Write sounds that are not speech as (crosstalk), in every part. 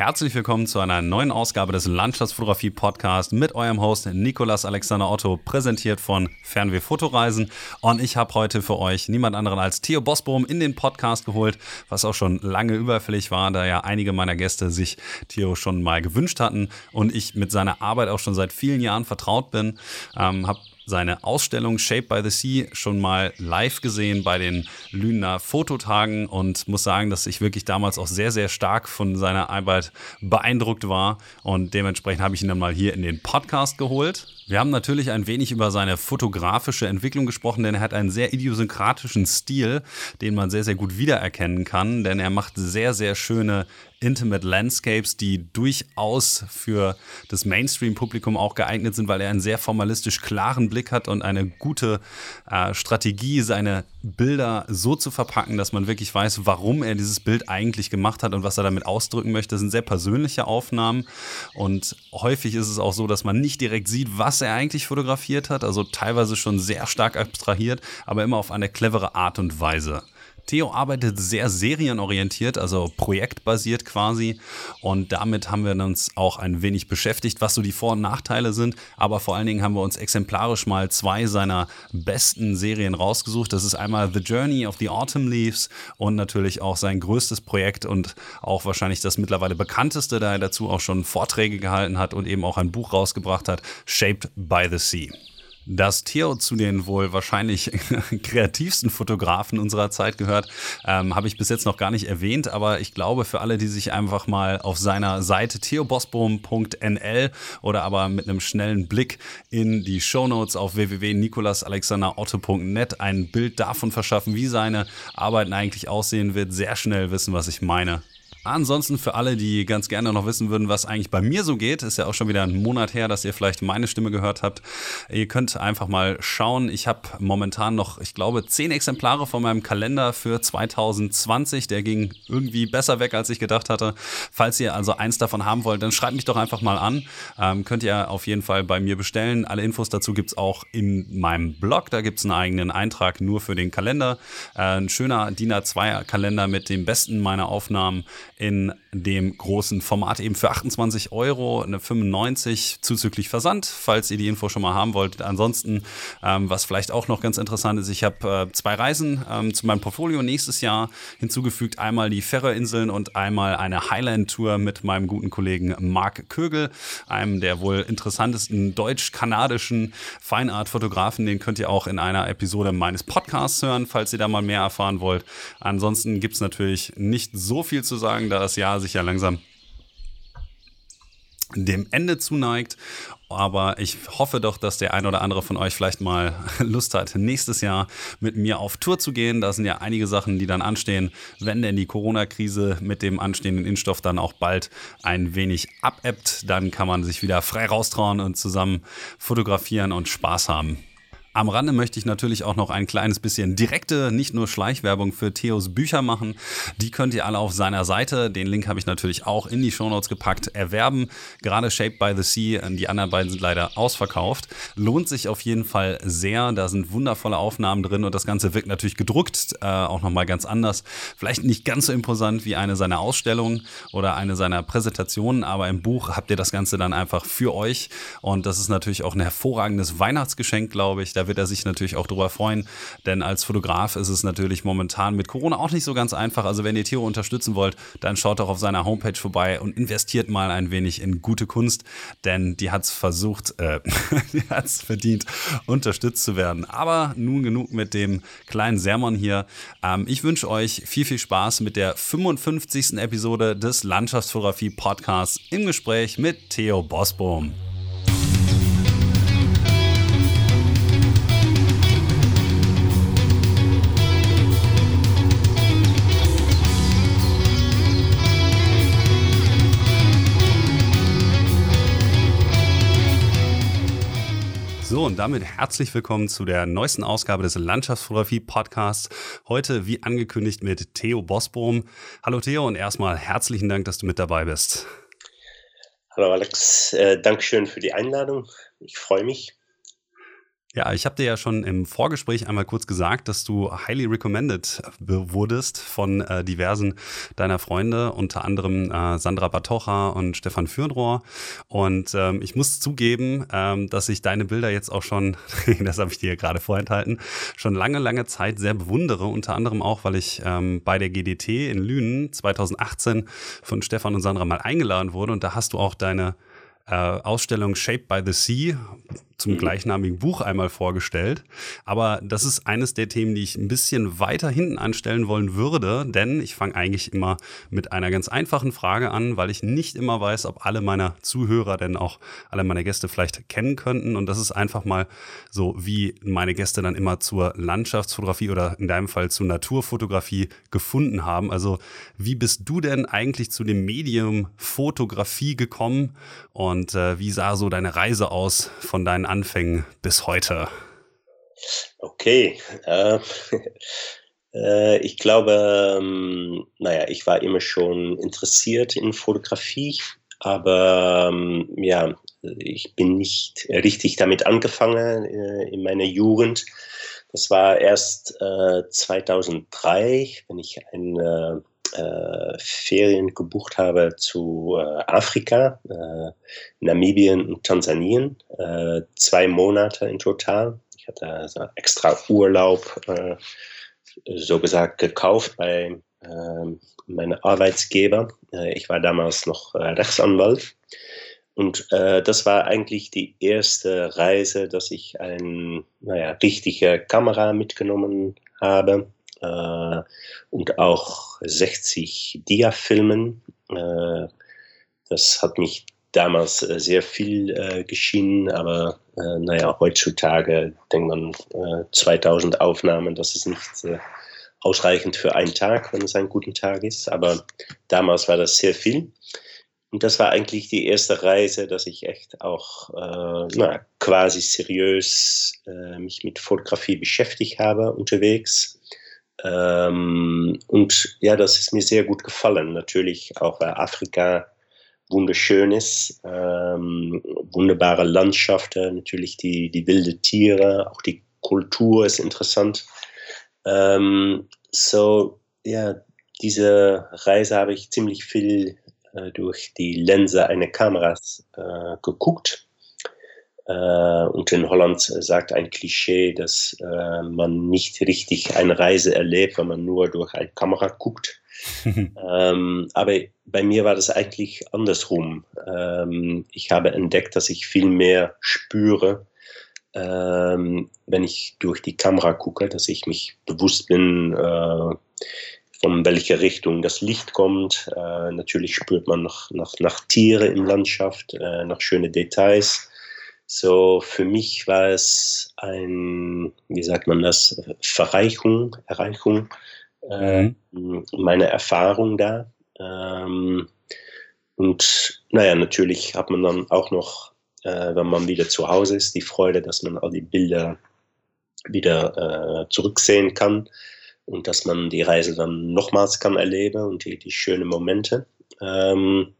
Herzlich willkommen zu einer neuen Ausgabe des Landschaftsfotografie Podcast mit eurem Host Nikolas Alexander Otto, präsentiert von Fernweh Fotoreisen. Und ich habe heute für euch niemand anderen als Theo Bosbohm in den Podcast geholt, was auch schon lange überfällig war, da ja einige meiner Gäste sich Theo schon mal gewünscht hatten und ich mit seiner Arbeit auch schon seit vielen Jahren vertraut bin. Ähm, habe seine Ausstellung Shape by the Sea schon mal live gesehen bei den Lüner Fototagen und muss sagen, dass ich wirklich damals auch sehr, sehr stark von seiner Arbeit beeindruckt war und dementsprechend habe ich ihn dann mal hier in den Podcast geholt. Wir haben natürlich ein wenig über seine fotografische Entwicklung gesprochen, denn er hat einen sehr idiosynkratischen Stil, den man sehr, sehr gut wiedererkennen kann, denn er macht sehr, sehr schöne Intimate Landscapes, die durchaus für das Mainstream-Publikum auch geeignet sind, weil er einen sehr formalistisch klaren Blick hat und eine gute äh, Strategie, seine Bilder so zu verpacken, dass man wirklich weiß, warum er dieses Bild eigentlich gemacht hat und was er damit ausdrücken möchte. Das sind sehr persönliche Aufnahmen und häufig ist es auch so, dass man nicht direkt sieht, was er eigentlich fotografiert hat, also teilweise schon sehr stark abstrahiert, aber immer auf eine clevere Art und Weise. Theo arbeitet sehr serienorientiert, also projektbasiert quasi. Und damit haben wir uns auch ein wenig beschäftigt, was so die Vor- und Nachteile sind. Aber vor allen Dingen haben wir uns exemplarisch mal zwei seiner besten Serien rausgesucht. Das ist einmal The Journey of the Autumn Leaves und natürlich auch sein größtes Projekt und auch wahrscheinlich das mittlerweile bekannteste, da er dazu auch schon Vorträge gehalten hat und eben auch ein Buch rausgebracht hat, Shaped by the Sea. Dass Theo zu den wohl wahrscheinlich (laughs) kreativsten Fotografen unserer Zeit gehört, ähm, habe ich bis jetzt noch gar nicht erwähnt, aber ich glaube, für alle, die sich einfach mal auf seiner Seite theobosbohm.nl oder aber mit einem schnellen Blick in die Shownotes auf www.nikolasalexanderotto.net ein Bild davon verschaffen, wie seine Arbeiten eigentlich aussehen wird, sehr schnell wissen, was ich meine. Ansonsten für alle, die ganz gerne noch wissen würden, was eigentlich bei mir so geht, ist ja auch schon wieder ein Monat her, dass ihr vielleicht meine Stimme gehört habt. Ihr könnt einfach mal schauen. Ich habe momentan noch, ich glaube, zehn Exemplare von meinem Kalender für 2020. Der ging irgendwie besser weg, als ich gedacht hatte. Falls ihr also eins davon haben wollt, dann schreibt mich doch einfach mal an. Ähm, könnt ihr auf jeden Fall bei mir bestellen. Alle Infos dazu gibt es auch in meinem Blog. Da gibt es einen eigenen Eintrag nur für den Kalender. Äh, ein schöner DIN A2-Kalender mit dem besten meiner Aufnahmen in dem großen Format eben für 28 Euro, eine 95 zuzüglich Versand, falls ihr die Info schon mal haben wollt. Ansonsten, ähm, was vielleicht auch noch ganz interessant ist, ich habe äh, zwei Reisen ähm, zu meinem Portfolio nächstes Jahr hinzugefügt. Einmal die Färöerinseln und einmal eine Highland-Tour mit meinem guten Kollegen Marc Kögel, einem der wohl interessantesten deutsch-kanadischen Feinart-Fotografen. Den könnt ihr auch in einer Episode meines Podcasts hören, falls ihr da mal mehr erfahren wollt. Ansonsten gibt es natürlich nicht so viel zu sagen da das Jahr sich ja langsam dem Ende zuneigt. Aber ich hoffe doch, dass der ein oder andere von euch vielleicht mal (laughs) Lust hat, nächstes Jahr mit mir auf Tour zu gehen. Da sind ja einige Sachen, die dann anstehen, wenn denn die Corona-Krise mit dem anstehenden Impfstoff dann auch bald ein wenig abebbt. Dann kann man sich wieder frei raustrauen und zusammen fotografieren und Spaß haben. Am Rande möchte ich natürlich auch noch ein kleines bisschen direkte, nicht nur Schleichwerbung für Theos Bücher machen. Die könnt ihr alle auf seiner Seite, den Link habe ich natürlich auch in die Shownotes gepackt, erwerben. Gerade Shaped by the Sea, die anderen beiden sind leider ausverkauft. Lohnt sich auf jeden Fall sehr. Da sind wundervolle Aufnahmen drin und das Ganze wirkt natürlich gedruckt, äh, auch nochmal ganz anders. Vielleicht nicht ganz so imposant wie eine seiner Ausstellungen oder eine seiner Präsentationen, aber im Buch habt ihr das Ganze dann einfach für euch. Und das ist natürlich auch ein hervorragendes Weihnachtsgeschenk, glaube ich da wird er sich natürlich auch drüber freuen, denn als Fotograf ist es natürlich momentan mit Corona auch nicht so ganz einfach. Also wenn ihr Tiere unterstützen wollt, dann schaut doch auf seiner Homepage vorbei und investiert mal ein wenig in gute Kunst, denn die hat es versucht, äh, (laughs) die hat es verdient, unterstützt zu werden. Aber nun genug mit dem kleinen Sermon hier. Ähm, ich wünsche euch viel, viel Spaß mit der 55. Episode des Landschaftsfotografie Podcasts im Gespräch mit Theo Bosbohm. So, und damit herzlich willkommen zu der neuesten Ausgabe des Landschaftsfotografie Podcasts. Heute, wie angekündigt, mit Theo Bosbohm. Hallo Theo und erstmal herzlichen Dank, dass du mit dabei bist. Hallo Alex, äh, Dankeschön für die Einladung. Ich freue mich. Ja, ich habe dir ja schon im Vorgespräch einmal kurz gesagt, dass du highly recommended wurdest von äh, diversen deiner Freunde, unter anderem äh, Sandra Batocha und Stefan Fürnrohr. Und ähm, ich muss zugeben, ähm, dass ich deine Bilder jetzt auch schon, (laughs) das habe ich dir gerade vorenthalten, schon lange, lange Zeit sehr bewundere. Unter anderem auch, weil ich ähm, bei der GDT in Lünen 2018 von Stefan und Sandra mal eingeladen wurde. Und da hast du auch deine äh, Ausstellung Shaped by the Sea zum mhm. gleichnamigen Buch einmal vorgestellt. Aber das ist eines der Themen, die ich ein bisschen weiter hinten anstellen wollen würde, denn ich fange eigentlich immer mit einer ganz einfachen Frage an, weil ich nicht immer weiß, ob alle meiner Zuhörer denn auch alle meine Gäste vielleicht kennen könnten. Und das ist einfach mal so, wie meine Gäste dann immer zur Landschaftsfotografie oder in deinem Fall zur Naturfotografie gefunden haben. Also wie bist du denn eigentlich zu dem Medium Fotografie gekommen und äh, wie sah so deine Reise aus von deinen Anfängen bis heute? Okay. Äh, (laughs) äh, ich glaube, ähm, naja, ich war immer schon interessiert in Fotografie, aber ähm, ja, ich bin nicht richtig damit angefangen äh, in meiner Jugend. Das war erst 2003, äh, wenn ich ein äh, Ferien gebucht habe zu äh, Afrika, äh, Namibien und Tansanien. Äh, zwei Monate in total. Ich hatte also extra Urlaub, äh, so gesagt, gekauft bei ähm, meinem Arbeitsgeber. Äh, ich war damals noch Rechtsanwalt. Und das war eigentlich die erste Reise, dass ich eine naja, richtige Kamera mitgenommen habe äh, und auch 60 Dia-Filmen. Äh, das hat mich damals äh, sehr viel äh, geschienen, aber äh, naja, heutzutage denkt man 2000 äh, Aufnahmen, das ist nicht äh, ausreichend für einen Tag, wenn es ein guter Tag ist, aber damals war das sehr viel. Und das war eigentlich die erste Reise, dass ich echt auch äh, na, quasi seriös äh, mich mit Fotografie beschäftigt habe unterwegs. Ähm, und ja, das ist mir sehr gut gefallen. Natürlich auch weil Afrika wunderschön ist, ähm, wunderbare Landschaften, natürlich die, die wilde Tiere, auch die Kultur ist interessant. Ähm, so, ja, diese Reise habe ich ziemlich viel äh, durch die Linse einer Kameras äh, geguckt. Äh, und in Holland sagt ein Klischee, dass äh, man nicht richtig eine Reise erlebt, wenn man nur durch eine Kamera guckt. (laughs) ähm, aber bei mir war das eigentlich andersrum. Ähm, ich habe entdeckt, dass ich viel mehr spüre, ähm, wenn ich durch die Kamera gucke, dass ich mich bewusst bin, äh, von welcher Richtung das Licht kommt. Äh, natürlich spürt man nach, nach, nach Tiere in Landschaft, äh, nach schöne Details. So, für mich war es ein, wie sagt man das, Verreichung, Erreichung äh, mhm. meiner Erfahrung da. Ähm, und naja, natürlich hat man dann auch noch, äh, wenn man wieder zu Hause ist, die Freude, dass man all die Bilder wieder äh, zurücksehen kann und dass man die Reise dann nochmals kann erleben und die, die schönen Momente. Ähm,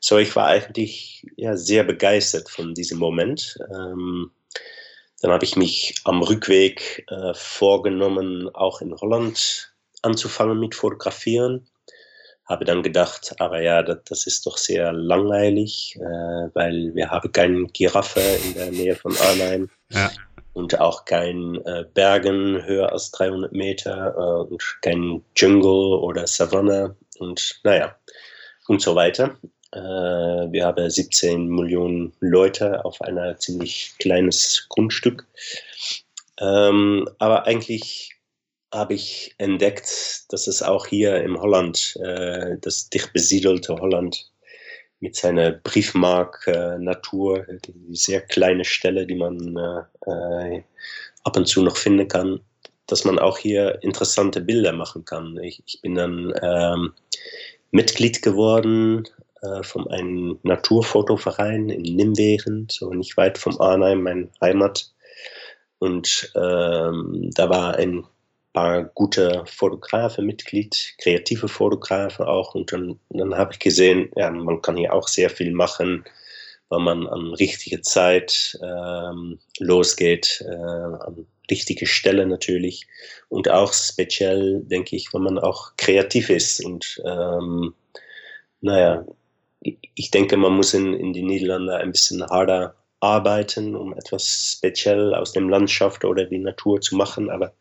so, ich war eigentlich ja, sehr begeistert von diesem Moment. Ähm, dann habe ich mich am Rückweg äh, vorgenommen, auch in Holland anzufangen mit Fotografieren. Habe dann gedacht, aber ja, das, das ist doch sehr langweilig, äh, weil wir haben keine Giraffe in der Nähe von Arnhem. Ja und auch kein äh, Bergen höher als 300 Meter äh, und kein Jungle oder Savanne und naja, und so weiter. Äh, wir haben 17 Millionen Leute auf ein ziemlich kleines Grundstück. Ähm, aber eigentlich habe ich entdeckt, dass es auch hier im Holland, äh, das dicht besiedelte Holland, mit seiner Briefmark-Natur, äh, die sehr kleine Stelle, die man ab und zu noch finden kann, dass man auch hier interessante Bilder machen kann. Ich, ich bin dann ähm, Mitglied geworden äh, von einem Naturfotoverein in Nimwegen, so nicht weit vom Arnheim, mein Heimat. Und ähm, da war ein paar gute Fotografen Mitglied, kreative Fotografen auch. Und dann, dann habe ich gesehen, ja, man kann hier auch sehr viel machen, wenn man an richtige Zeit ähm, losgeht, äh, richtige Stelle natürlich und auch speziell, denke ich, wenn man auch kreativ ist und ähm, naja, ich denke, man muss in, in die Niederlande ein bisschen harder arbeiten, um etwas speziell aus dem Landschaft oder die Natur zu machen, aber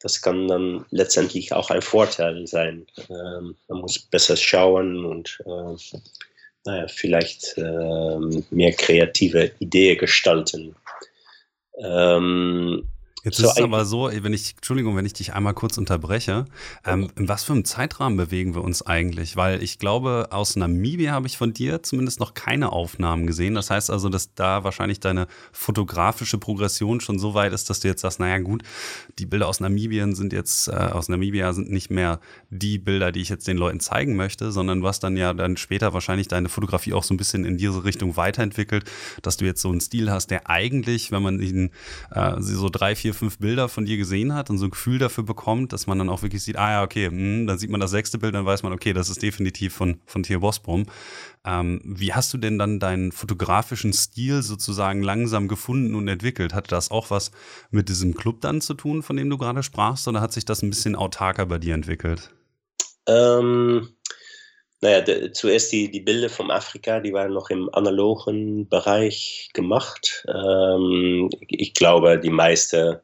das kann dann letztendlich auch ein Vorteil sein. Ähm, man muss besser schauen und äh, naja, vielleicht äh, mehr kreative Ideen gestalten. Ähm, Jetzt so ist es aber so, wenn ich, Entschuldigung, wenn ich dich einmal kurz unterbreche, ähm, in was für einem Zeitrahmen bewegen wir uns eigentlich? Weil ich glaube, aus Namibia habe ich von dir zumindest noch keine Aufnahmen gesehen. Das heißt also, dass da wahrscheinlich deine fotografische Progression schon so weit ist, dass du jetzt sagst, naja gut, die Bilder aus Namibien sind jetzt, äh, aus Namibia sind nicht mehr die Bilder, die ich jetzt den Leuten zeigen möchte, sondern du hast dann ja dann später wahrscheinlich deine Fotografie auch so ein bisschen in diese Richtung weiterentwickelt, dass du jetzt so einen Stil hast, der eigentlich, wenn man ihn äh, so drei, vier, fünf Bilder von dir gesehen hat und so ein Gefühl dafür bekommt, dass man dann auch wirklich sieht, ah ja, okay, mh, hm, dann sieht man das sechste Bild, dann weiß man, okay, das ist definitiv von, von Theo Bosbrom. Ähm, wie hast du denn dann deinen fotografischen Stil sozusagen langsam gefunden und entwickelt? Hatte das auch was mit diesem Club dann zu tun, von dem du gerade sprachst, oder hat sich das ein bisschen autarker bei dir entwickelt? Ähm, naja, de, zuerst die, die Bilder vom Afrika, die waren noch im analogen Bereich gemacht. Ähm, ich glaube, die meisten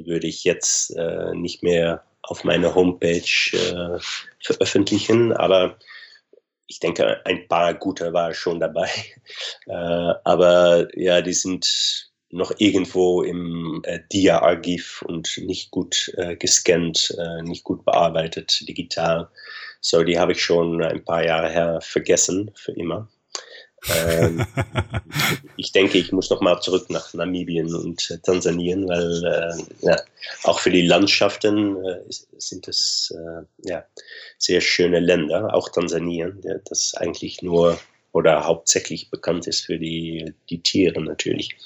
die würde ich jetzt äh, nicht mehr auf meiner Homepage äh, veröffentlichen, aber ich denke, ein paar gute waren schon dabei. (laughs) Äh, aber ja, die sind noch irgendwo im äh, Dia-Archiv und nicht gut äh, gescannt, äh, nicht gut bearbeitet digital. So, die habe ich schon ein paar Jahre her vergessen, für immer. Ähm, (laughs) ich denke, ich muss noch mal zurück nach Namibien und äh, Tansanien, weil äh, ja, auch für die Landschaften äh, sind es äh, ja, sehr schöne Länder, auch Tansanien, das eigentlich nur oder hauptsächlich bekannt ist für die, die Tiere natürlich.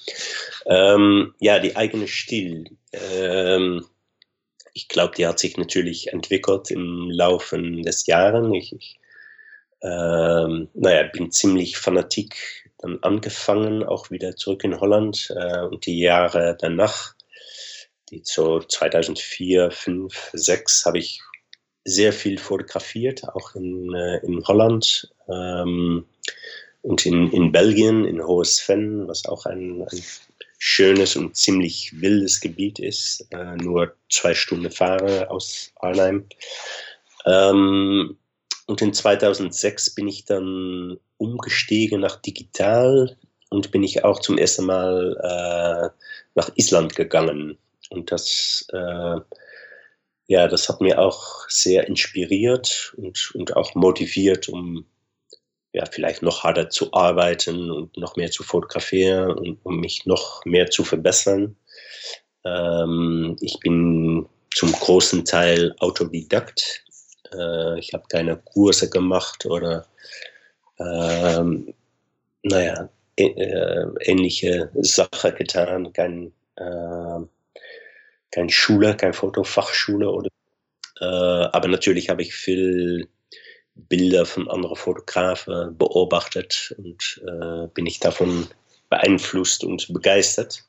Ähm, ja, die eigene Stil. Ähm, ich glaube, die hat sich natürlich entwickelt im Laufe des Jahres. Ich, ich ähm, naja, bin ziemlich fanatik dann angefangen, auch wieder zurück in Holland äh, und die Jahre danach, die so 2004, 5, 6, habe ich sehr viel fotografiert, auch in, äh, in Holland ähm, und in, in Belgien, in Hohes-Venn, was auch ein, ein schönes und ziemlich wildes Gebiet ist, äh, nur zwei Stunden Fahre aus Arnhem. Ähm, und in 2006 bin ich dann umgestiegen nach digital und bin ich auch zum ersten Mal äh, nach Island gegangen. Und das, äh, ja, das hat mir auch sehr inspiriert und, und auch motiviert, um ja, vielleicht noch harter zu arbeiten und noch mehr zu fotografieren und um mich noch mehr zu verbessern. Ähm, ich bin zum großen Teil Autodidakt. Äh, ich habe keine Kurse gemacht oder ähm, naja, äh, ähnliche Sachen getan, kein, äh, kein Schule, kein Fotofachschule oder äh, aber natürlich habe ich viel Bilder von anderen Fotografen beobachtet und äh, bin ich davon beeinflusst und begeistert.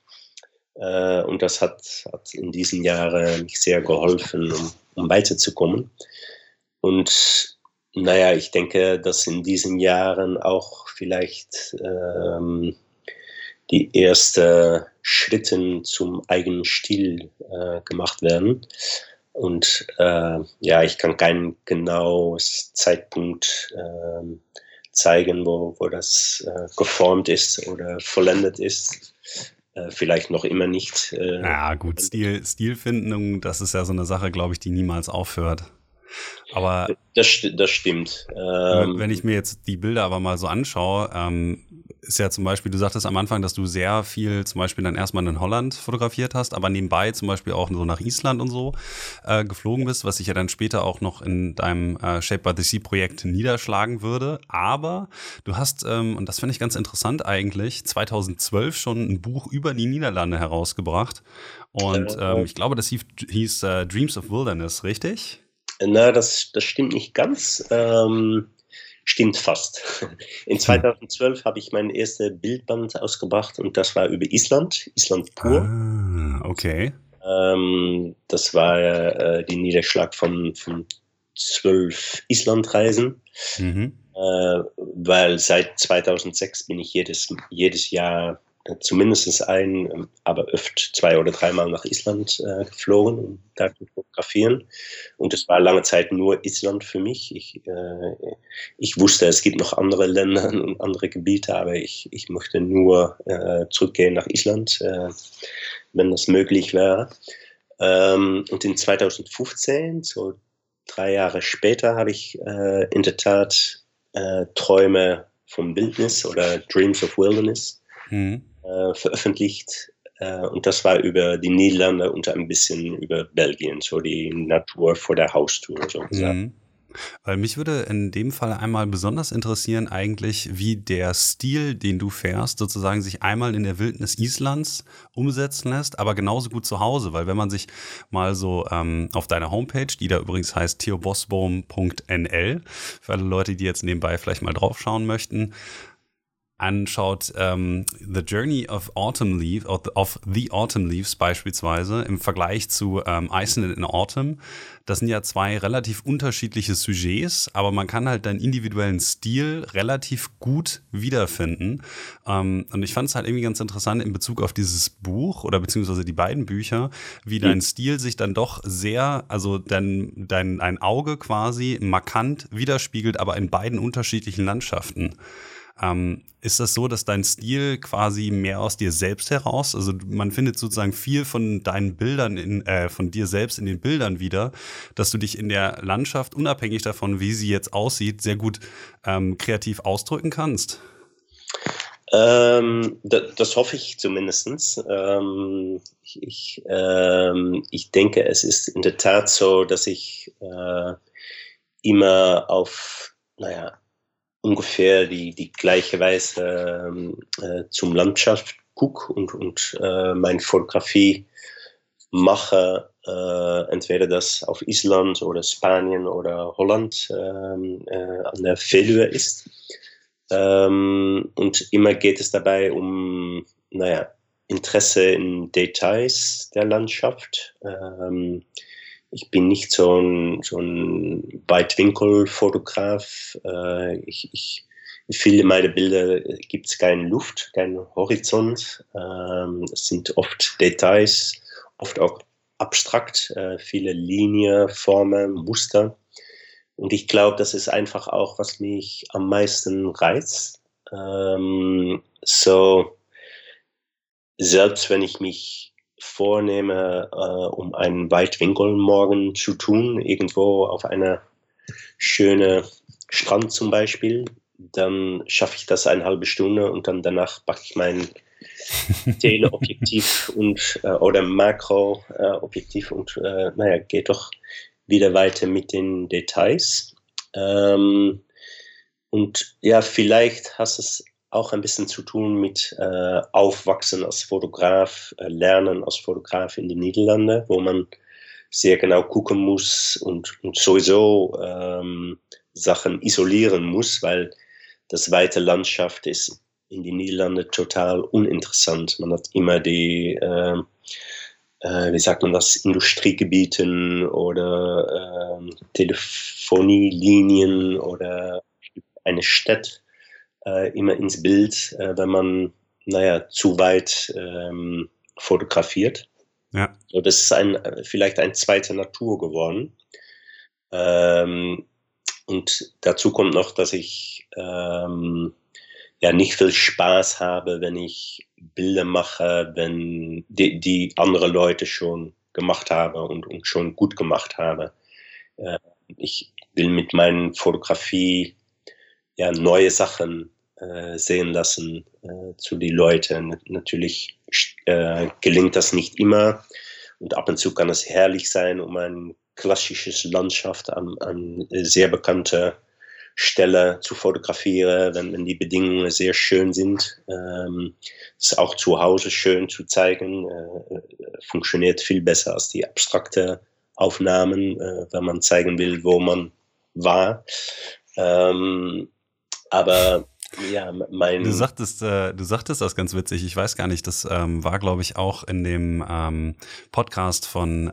Äh, und das hat, hat in diesen Jahren mich sehr geholfen, um, um weiterzukommen. Und naja, ich denke, dass in diesen Jahren auch vielleicht ähm, die ersten Schritte zum eigenen Stil äh, gemacht werden. Und äh, ja, ich kann keinen genauen Zeitpunkt äh, zeigen, wo, wo das äh, geformt ist oder vollendet ist. Äh, vielleicht noch immer nicht. Äh, ja, gut, Stil, Stilfindung, das ist ja so eine Sache, glaube ich, die niemals aufhört. Aber das, das stimmt. Ähm, wenn ich mir jetzt die Bilder aber mal so anschaue, ähm, ist ja zum Beispiel, du sagtest am Anfang, dass du sehr viel zum Beispiel dann erstmal in Holland fotografiert hast, aber nebenbei zum Beispiel auch so nach Island und so äh, geflogen bist, was sich ja dann später auch noch in deinem äh, Shape by the Sea Projekt niederschlagen würde. Aber du hast, ähm, und das finde ich ganz interessant eigentlich, 2012 schon ein Buch über die Niederlande herausgebracht. Und ähm, ich glaube, das hieß, hieß äh, Dreams of Wilderness, richtig? Na, das, das stimmt nicht ganz. Ähm, stimmt fast. In 2012 habe ich mein erstes Bildband ausgebracht und das war über Island, Island pur. Ah, okay. Ähm, das war äh, die Niederschlag von, von zwölf Islandreisen. Mhm. Äh, weil seit 2006 bin ich jedes, jedes Jahr zumindest ein, ähm, aber öfter zwei oder dreimal nach Island äh, geflogen, um da zu fotografieren. Und es war lange Zeit nur Island für mich. Ich, äh, ich wusste, es gibt noch andere Länder (laughs) und andere Gebiete, aber ich, ich möchte nur äh, zurückgehen nach Island, äh, wenn das möglich wäre. Ähm, und in 2015, so drei Jahre später, habe ich äh, in der Tat Träume vom Wildnis oder Dreams of Wilderness mhm äh, veröffentlicht. Äh, und das war über die Niederlande und ein bisschen über Belgien, so die Natur vor der Haustür sozusagen. Mhm. Weil mich würde in dem Fall einmal besonders interessieren, eigentlich, wie der Stil, den du fährst, sozusagen sich einmal in der Wildnis Islands umsetzen lässt, aber genauso gut zu Hause. Weil wenn man sich mal so ähm, auf deiner Homepage, die da übrigens heißt theobosbaum.nl, für alle Leute, die jetzt nebenbei vielleicht mal draufschauen möchten, anschaut, ähm, The Journey of Autumn Leaves, of, of, The Autumn Leaves beispielsweise im Vergleich zu ähm, Iceland in Autumn, das sind ja zwei relativ unterschiedliche Sujets, aber man kann halt deinen individuellen Stil relativ gut wiederfinden. Ähm, und ich fand es halt irgendwie ganz interessant in Bezug auf dieses Buch oder beziehungsweise die beiden Bücher, wie dein Stil sich dann doch sehr, also dein, dein ein Auge quasi markant widerspiegelt, aber in beiden unterschiedlichen Landschaften. Ähm, ist das so, dass dein Stil quasi mehr aus dir selbst heraus, also man findet sozusagen viel von deinen Bildern, in, äh, von dir selbst in den Bildern wieder, dass du dich in der Landschaft, unabhängig davon, wie sie jetzt aussieht, sehr gut ähm, kreativ ausdrücken kannst? Ähm, das, das, hoffe ich zumindest. Ähm, ich, ähm, ich, denke, es ist in der Tat so, dass ich äh, immer auf, naja, ungefähr die, die gleiche Weise ähm, äh, zum Landschaft gucke und, und äh, meine Fotografie mache, äh, entweder das auf Island oder Spanien oder Holland ähm, äh, an der Veluwe ist. Ähm, und immer geht es dabei um, naja, Interesse in Details der Landschaft. Ähm, ich bin nicht so ein, so ein Weitwinkelfotograf. Äh, ich, ich, viele meiner Bilder gibt es keine Luft, keinen Horizont. Ähm, es sind oft Details, oft auch abstrakt, äh, viele Linien, Formen, Muster. Und ich glaube, das ist einfach auch, was mich am meisten reizt. Ähm, so, selbst wenn ich mich vornehme, äh, um einen Weitwinkel morgen zu tun, irgendwo auf einer schönen Strand zum Beispiel, dann schaffe ich das eine halbe Stunde und dann danach packe ich mein (laughs) Teleobjektiv und äh, oder Makroobjektiv äh, und äh, naja, geht doch wieder weiter mit den Details. Ähm, und ja, vielleicht hast es auch ein bisschen zu tun mit äh, Aufwachsen als Fotograf, äh, Lernen als Fotograf in den Niederlanden, wo man sehr genau gucken muss und, und sowieso ähm, Sachen isolieren muss, weil das weite Landschaft ist in den Niederlanden total uninteressant. Man hat immer die, äh, äh, wie sagt man das, Industriegebieten oder äh, Telefonielinien oder eine Stadt immer ins Bild, äh, wenn man, naja, zu weit ähm, fotografiert. Ja. So, das ist ein, vielleicht eine zweite Natur geworden. Ähm, und dazu kommt noch, dass ich ähm, ja nicht viel Spaß habe, wenn ich Bilder mache, wenn die, die andere Leute schon gemacht haben und, und schon gut gemacht haben. Äh, ich will mit meinen Fotografie ja neue Sachen äh, sehen lassen äh, zu den Leuten. Natürlich äh, gelingt das nicht immer und ab und zu kann es herrlich sein, um ein klassisches Landschaft an, an sehr bekannter Stelle zu fotografieren, wenn, wenn die Bedingungen sehr schön sind. Ähm, ist auch zu Hause schön zu zeigen, äh, funktioniert viel besser als die abstrakte Aufnahmen, äh, wenn man zeigen will, wo man war. Ähm, aber ja, mein. Du sagtest, äh, du sagtest das ganz witzig. Ich weiß gar nicht. Das ähm, war, glaube ich, auch in dem ähm, Podcast von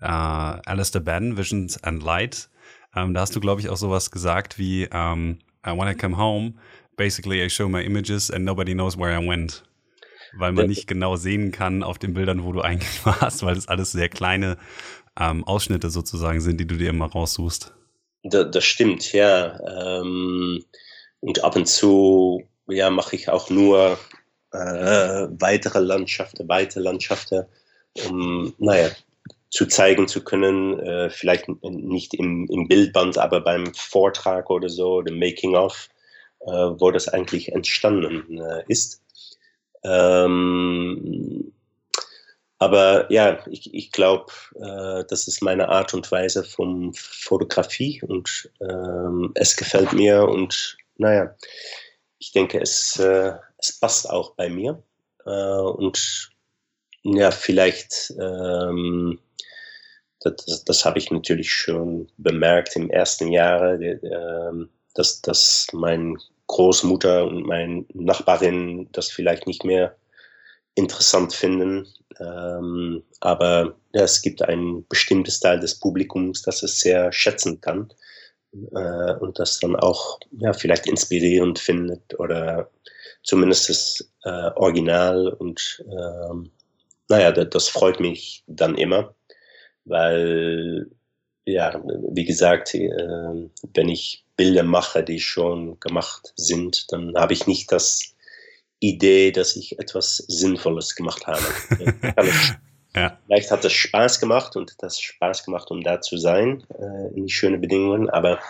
äh, Alistair Ben, Visions and Light. Ähm, da hast du, glaube ich, auch sowas gesagt wie um, ähm, When I come home, basically I show my images and nobody knows where I went. Weil man nicht genau sehen kann auf den Bildern, wo du (laughs) eigentlich warst, weil das alles sehr kleine ähm, Ausschnitte sozusagen sind, die du dir immer raussuchst. Das, das stimmt, ja. Ähm, und ab und zu ja, mache ich auch nur äh, weitere Landschaften, weitere Landschaften, um, naja, zu zeigen zu können, äh, vielleicht nicht im, im Bildband, aber beim Vortrag oder so, dem Making-of, äh, wo das eigentlich entstanden äh, ist. Ähm, aber ja, ich, ich glaube, äh, das ist meine Art und Weise von Fotografie und ähm, es gefällt mir und naja, ich denke, es, äh, es passt auch bei mir. Äh, und ja, vielleicht, ähm, das, das habe ich natürlich schon bemerkt im ersten Jahr, äh, dass, dass mein Großmutter und meine Nachbarin das vielleicht nicht mehr interessant finden. Ähm, aber ja, es gibt ein bestimmtes Teil des Publikums, das es sehr schätzen kann äh, und das dann auch ja, vielleicht inspirierend findet oder zumindest das äh, Original und ähm, naja, das, das, freut mich dann immer, weil ja, wie gesagt, äh, wenn ich Bilder mache, die schon gemacht sind, dann habe ich nicht das Idee, dass ich etwas Sinnvolles gemacht habe. (laughs) Ja. Vielleicht hat es Spaß gemacht und das Spaß gemacht, um da zu sein, äh, in die schönen Bedingungen, aber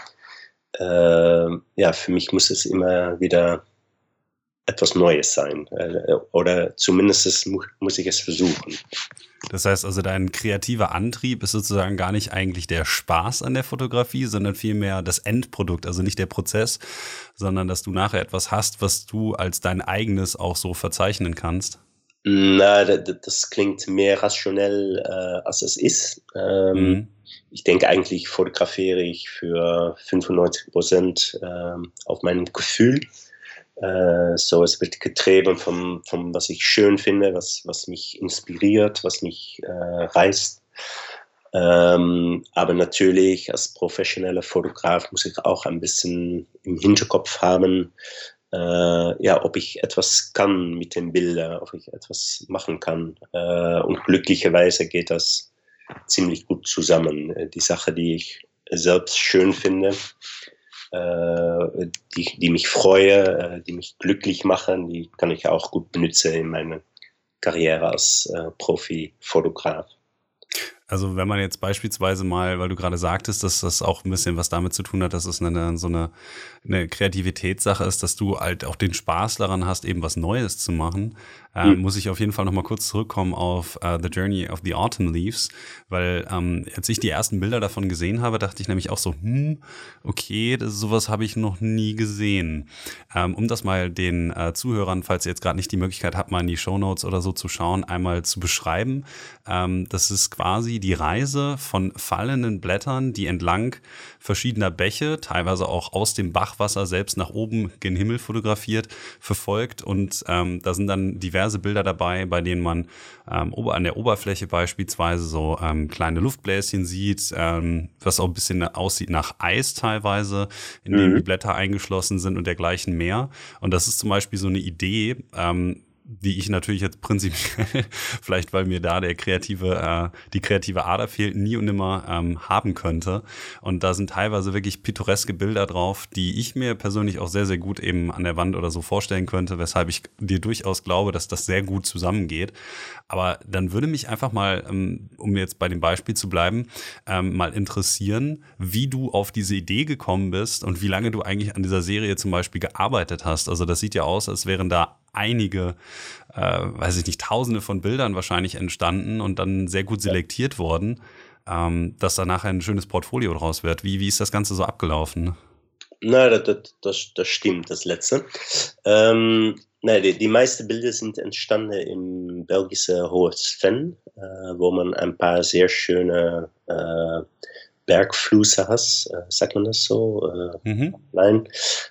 äh, ja, für mich muss es immer wieder etwas Neues sein. Äh, oder zumindest mu muss ich es versuchen. Das heißt also, dein kreativer Antrieb ist sozusagen gar nicht eigentlich der Spaß an der Fotografie, sondern vielmehr das Endprodukt, also nicht der Prozess, sondern dass du nachher etwas hast, was du als dein eigenes auch so verzeichnen kannst. Na, das klingt mehr rationell, äh, als es ist. Ähm, mhm. Ich denke eigentlich fotografiere ich für 95 Prozent ähm, auf mein Gefühl. Äh, so, es wird getrieben vom, vom, was ich schön finde, was, was mich inspiriert, was mich äh, reißt. Ähm, aber natürlich als professioneller Fotograf muss ich auch ein bisschen im Hinterkopf haben, äh, ja, ob ich etwas kann mit den Bildern, ob ich etwas machen kann. Äh, und glücklicherweise geht das ziemlich gut zusammen. Äh, die Sache, die ich selbst schön finde, äh, die, die mich freue, äh, die mich glücklich machen, die kann ich auch gut benutzen in meiner Karriere als äh, Profi-Fotograf. Also wenn man jetzt beispielsweise mal, weil du gerade sagtest, dass das auch ein bisschen was damit zu tun hat, dass es eine, so eine, eine Kreativitätssache ist, dass du halt auch den Spaß daran hast, eben was Neues zu machen, äh, mhm. muss ich auf jeden Fall nochmal kurz zurückkommen auf uh, The Journey of the Autumn Leaves, weil ähm, als ich die ersten Bilder davon gesehen habe, dachte ich nämlich auch so, hm, okay, das, sowas habe ich noch nie gesehen. Ähm, um das mal den äh, Zuhörern, falls ihr jetzt gerade nicht die Möglichkeit habt, mal in die Show Notes oder so zu schauen, einmal zu beschreiben. Ähm, das ist quasi die Reise von fallenden Blättern, die entlang verschiedener Bäche, teilweise auch aus dem Bachwasser selbst nach oben gen Himmel fotografiert, verfolgt. Und ähm, da sind dann diverse Bilder dabei, bei denen man ähm, an der Oberfläche beispielsweise so ähm, kleine Luftbläschen sieht, ähm, was auch ein bisschen aussieht nach Eis teilweise, in dem mhm. die Blätter eingeschlossen sind und dergleichen mehr. Und das ist zum Beispiel so eine Idee, ähm, die ich natürlich jetzt prinzipiell, (laughs) vielleicht weil mir da der kreative, äh, die kreative Ader fehlt, nie und nimmer ähm, haben könnte. Und da sind teilweise wirklich pittoreske Bilder drauf, die ich mir persönlich auch sehr, sehr gut eben an der Wand oder so vorstellen könnte, weshalb ich dir durchaus glaube, dass das sehr gut zusammengeht. Aber dann würde mich einfach mal, ähm, um jetzt bei dem Beispiel zu bleiben, ähm, mal interessieren, wie du auf diese Idee gekommen bist und wie lange du eigentlich an dieser Serie zum Beispiel gearbeitet hast. Also das sieht ja aus, als wären da einige, äh, weiß ich nicht, tausende von Bildern wahrscheinlich entstanden und dann sehr gut selektiert worden, ähm, dass da nachher ein schönes Portfolio draus wird. Wie, wie ist das Ganze so abgelaufen? Na, das, das, das stimmt, das letzte. Ähm, nein, die, die meisten Bilder sind entstanden im belgischen Hohes Sven, äh, wo man ein paar sehr schöne äh, Bergflüsse hast, äh, sagt man das so? Äh, mhm. Nein,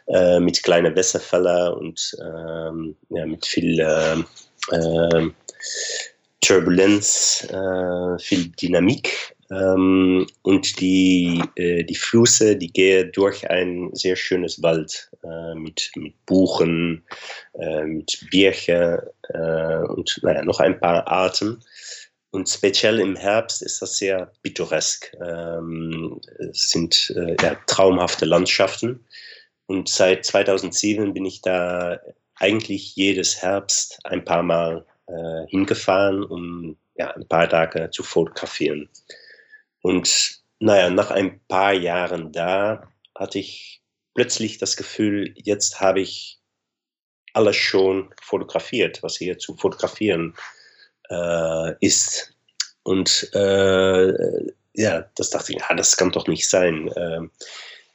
äh, mit kleinen Wässerfällen und ähm, ja, mit viel ähm, ähm, Turbulenz, äh, viel Dynamik. Ähm, und die, äh, die Flüsse, die gehen durch ein sehr schönes Wald äh, mit, mit Buchen, äh, mit Birchen äh, und naja, noch ein paar Arten. Und speziell im Herbst ist das sehr pittoresk. Ähm, es sind äh, ja, traumhafte Landschaften. Und seit 2007 bin ich da eigentlich jedes Herbst ein paar Mal äh, hingefahren, um ja, ein paar Tage zu fotografieren. Und naja, nach ein paar Jahren da hatte ich plötzlich das Gefühl, jetzt habe ich alles schon fotografiert, was hier zu fotografieren äh, ist. Und äh, ja, das dachte ich, ja, das kann doch nicht sein. Ähm,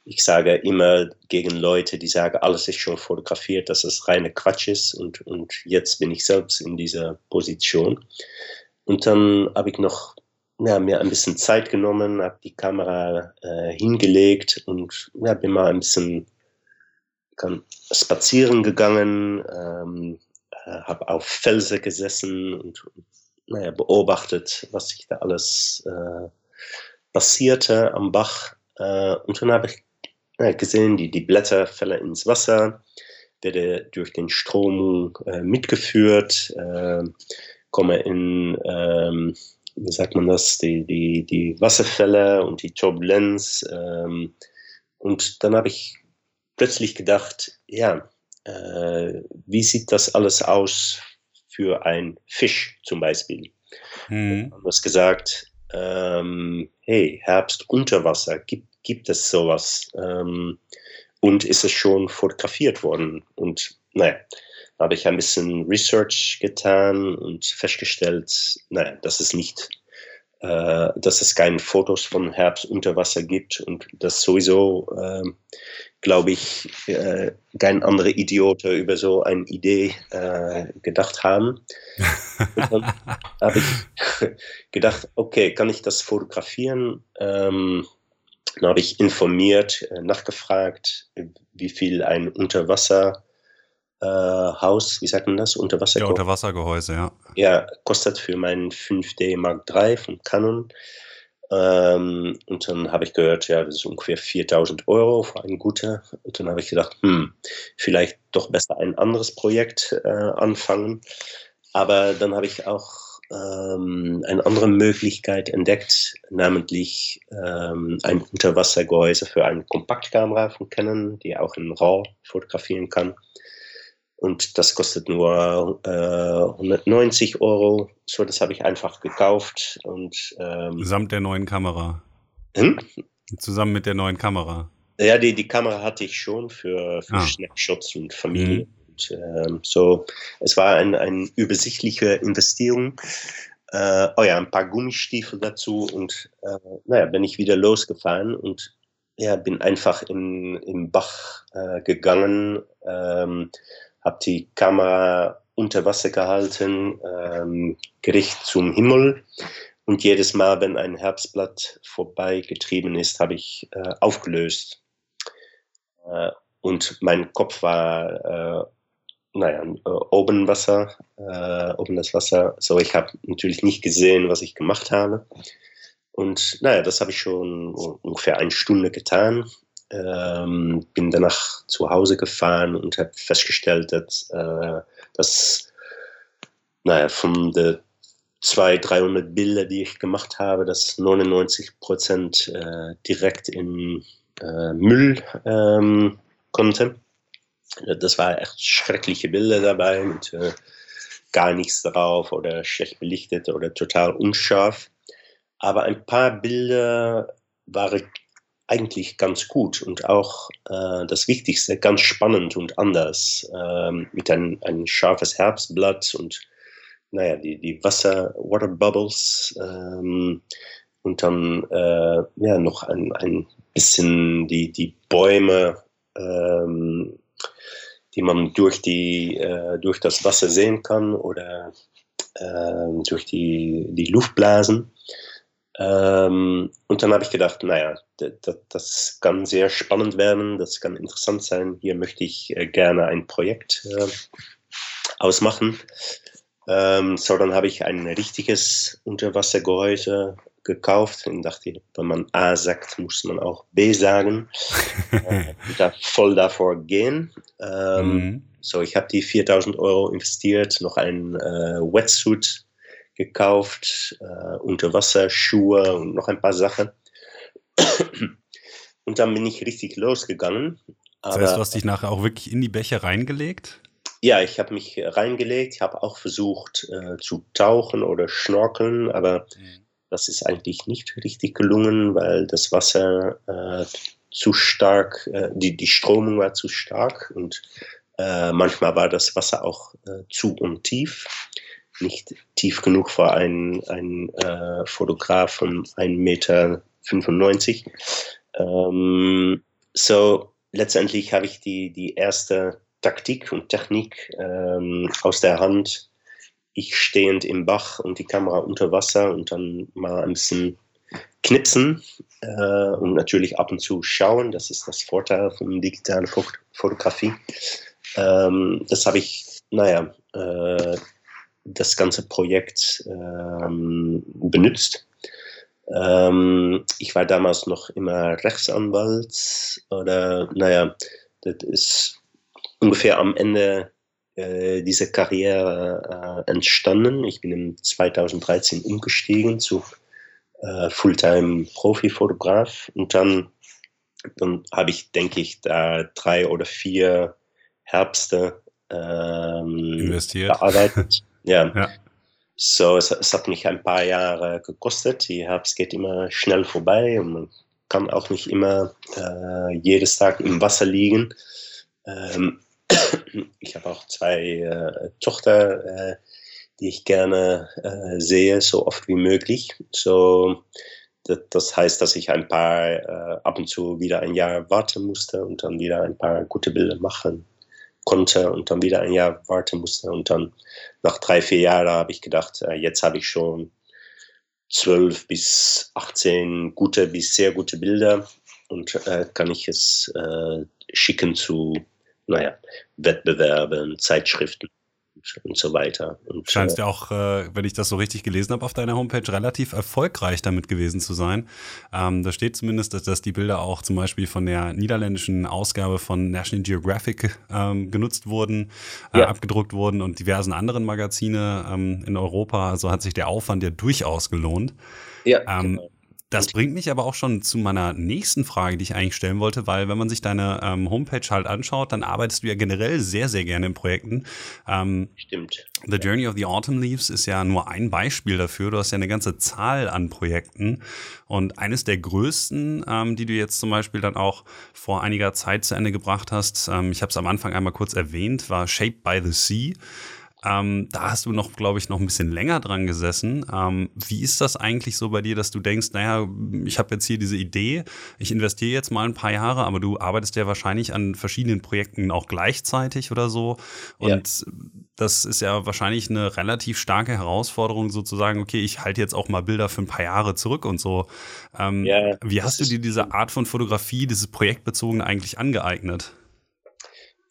ich sage immer gegen Leute, die sagen, alles ist schon fotografiert, dass es reine Quatsch ist und, und jetzt bin ich selbst in dieser Position. Und dann habe ich noch ja, mir ein bisschen Zeit genommen, habe die Kamera äh, hingelegt und ja, bin mal ein bisschen kann, spazieren gegangen, ähm, äh, habe auf Felsen gesessen und naja, beobachtet, was sich da alles äh, passierte am Bach. Äh, und dann habe ich gesehen, die, die Blätter fallen ins Wasser, werde durch den Strom äh, mitgeführt, äh, komme in, ähm, wie sagt man das, die, die, die Wasserfälle und die Turbulenz. Ähm, und dann habe ich plötzlich gedacht, ja, äh, wie sieht das alles aus für einen Fisch zum Beispiel? Mhm. Anders gesagt, ähm, hey, Herbst unter Wasser, gibt, gibt es sowas? Ähm, und ist es schon fotografiert worden? Und naja, da habe ich ein bisschen Research getan und festgestellt, naja, dass es nicht, äh, dass es keine Fotos von Herbst unter Wasser gibt und dass sowieso, äh, glaube ich, äh, kein andere Idioten über so eine Idee äh, gedacht haben. und dann (laughs) habe ich (laughs) gedacht, okay, kann ich das fotografieren? Ähm, dann habe ich informiert, äh, nachgefragt, wie viel ein Unterwasser äh, Haus, wie sagt man das? Unterwasser ja, Unterwassergehäuse, ja. Ja, kostet für meinen 5D Mark III von Canon. Ähm, und dann habe ich gehört, ja, das ist ungefähr 4000 Euro für ein guter. Und dann habe ich gedacht, hm, vielleicht doch besser ein anderes Projekt äh, anfangen. Aber dann habe ich auch ähm, eine andere Möglichkeit entdeckt, namentlich ähm, ein Unterwassergehäuse für eine Kompaktkamera von Canon, die auch in RAW fotografieren kann. Und das kostet nur äh, 190 Euro. So, das habe ich einfach gekauft. Und, ähm, Samt der neuen Kamera. Hm? Zusammen mit der neuen Kamera. Ja, die, die Kamera hatte ich schon für, für ah. Snapshots und Familie. Mhm. Und, ähm, so, es war eine ein übersichtliche Investierung. Äh, oh ja, ein paar Gummistiefel dazu und äh, naja, bin ich wieder losgefahren und ja, bin einfach in, im Bach äh, gegangen, ähm, habe die Kamera unter Wasser gehalten, ähm, gerichtet zum Himmel. Und jedes Mal, wenn ein Herbstblatt vorbeigetrieben ist, habe ich äh, aufgelöst. Äh, und mein Kopf war, äh, naja, äh, oben Wasser, äh, oben das Wasser. So, ich habe natürlich nicht gesehen, was ich gemacht habe. Und naja, das habe ich schon ungefähr eine Stunde getan. Ähm, bin danach zu Hause gefahren und habe festgestellt, dass, äh, dass naja, von den 200, 300 Bilder, die ich gemacht habe, dass 99 Prozent äh, direkt in äh, Müll ähm, konnte. Das war echt schreckliche Bilder dabei mit äh, gar nichts drauf oder schlecht belichtet oder total unscharf. Aber ein paar Bilder waren eigentlich ganz gut und auch äh, das Wichtigste, ganz spannend und anders, äh, mit ein, ein scharfes Herbstblatt und naja, die, die Wasser, Water Bubbles ähm, und dann äh, ja, noch ein, ein bisschen die, die Bäume, ähm, die man durch, die, äh, durch das Wasser sehen kann oder äh, durch die, die Luftblasen. Ähm, und dann habe ich gedacht, naja, das kann sehr spannend werden, das kann interessant sein. Hier möchte ich äh, gerne ein Projekt äh, ausmachen. Ähm, so, dann habe ich ein richtiges Unterwassergehäuse gekauft und dachte, wenn man A sagt, muss man auch B sagen. (laughs) äh, da voll davor gehen. Ähm, mhm. So, ich habe die 4000 Euro investiert, noch ein äh, Wetsuit gekauft, äh, Unterwasserschuhe und noch ein paar Sachen. (coughs) und dann bin ich richtig losgegangen. Das heißt, du hast dich nachher auch wirklich in die Bäche reingelegt? Ja, ich habe mich reingelegt, habe auch versucht äh, zu tauchen oder schnorkeln, aber mhm. das ist eigentlich nicht richtig gelungen, weil das Wasser äh, zu stark, äh, die, die Stromung war zu stark und äh, manchmal war das Wasser auch äh, zu untief nicht tief genug für einen, einen äh, Fotograf von 1,95 Meter. Ähm, so, letztendlich habe ich die, die erste Taktik und Technik ähm, aus der Hand. Ich stehend im Bach und die Kamera unter Wasser und dann mal ein bisschen knipsen äh, und natürlich ab und zu schauen. Das ist das Vorteil von digitaler Fotografie. Ähm, das habe ich, naja, äh, das ganze Projekt ähm, benutzt. Ähm, ich war damals noch immer Rechtsanwalt oder naja, das ist ungefähr am Ende äh, dieser Karriere äh, entstanden. Ich bin im 2013 umgestiegen zu äh, Fulltime Profi-Fotograf und dann, dann habe ich, denke ich, da drei oder vier Herbste ähm, investiert. (laughs) Ja. ja. So, es, es, hat mich ein paar Jahre gekostet. Die Herbst geht immer schnell vorbei und man kann auch nicht immer äh, jedes Tag im Wasser liegen. Ähm, (coughs) ich habe auch zwei äh, Tochter, äh, die ich gerne äh, sehe, so oft wie möglich. So, das, das heißt, dass ich ein paar äh, ab und zu wieder ein Jahr warten musste und dann wieder ein paar gute Bilder machen konnte und dann wieder ein Jahr warten musste. Und dann nach drei, vier Jahren habe ich gedacht, äh, jetzt habe ich schon zwölf bis 18 gute bis sehr gute Bilder und äh, kann ich es äh, schicken zu, naja, Wettbewerben, Zeitschriften und so weiter. Und, Scheinst äh, ja auch, äh, wenn ich das so richtig gelesen habe auf deiner Homepage, relativ erfolgreich damit gewesen zu sein. Ähm, da steht zumindest, dass, dass, die Bilder auch zum Beispiel von der niederländischen Ausgabe von National Geographic ähm, genutzt wurden, äh, ja. abgedruckt wurden und diversen anderen Magazine ähm, in Europa. Also hat sich der Aufwand ja durchaus gelohnt. Ja, ähm, genau. Das bringt mich aber auch schon zu meiner nächsten Frage, die ich eigentlich stellen wollte, weil wenn man sich deine ähm, Homepage halt anschaut, dann arbeitest du ja generell sehr, sehr gerne in Projekten. Ähm, Stimmt. The Journey of the Autumn Leaves ist ja nur ein Beispiel dafür. Du hast ja eine ganze Zahl an Projekten und eines der größten, ähm, die du jetzt zum Beispiel dann auch vor einiger Zeit zu Ende gebracht hast, ähm, ich habe es am Anfang einmal kurz erwähnt, war Shaped by the Sea. Ähm, da hast du noch, glaube ich, noch ein bisschen länger dran gesessen. Ähm, wie ist das eigentlich so bei dir, dass du denkst, naja, ich habe jetzt hier diese Idee, ich investiere jetzt mal ein paar Jahre, aber du arbeitest ja wahrscheinlich an verschiedenen Projekten auch gleichzeitig oder so. Und ja. das ist ja wahrscheinlich eine relativ starke Herausforderung, sozusagen, okay, ich halte jetzt auch mal Bilder für ein paar Jahre zurück und so. Ähm, ja, wie hast du dir diese Art von Fotografie, dieses Projektbezogene eigentlich angeeignet?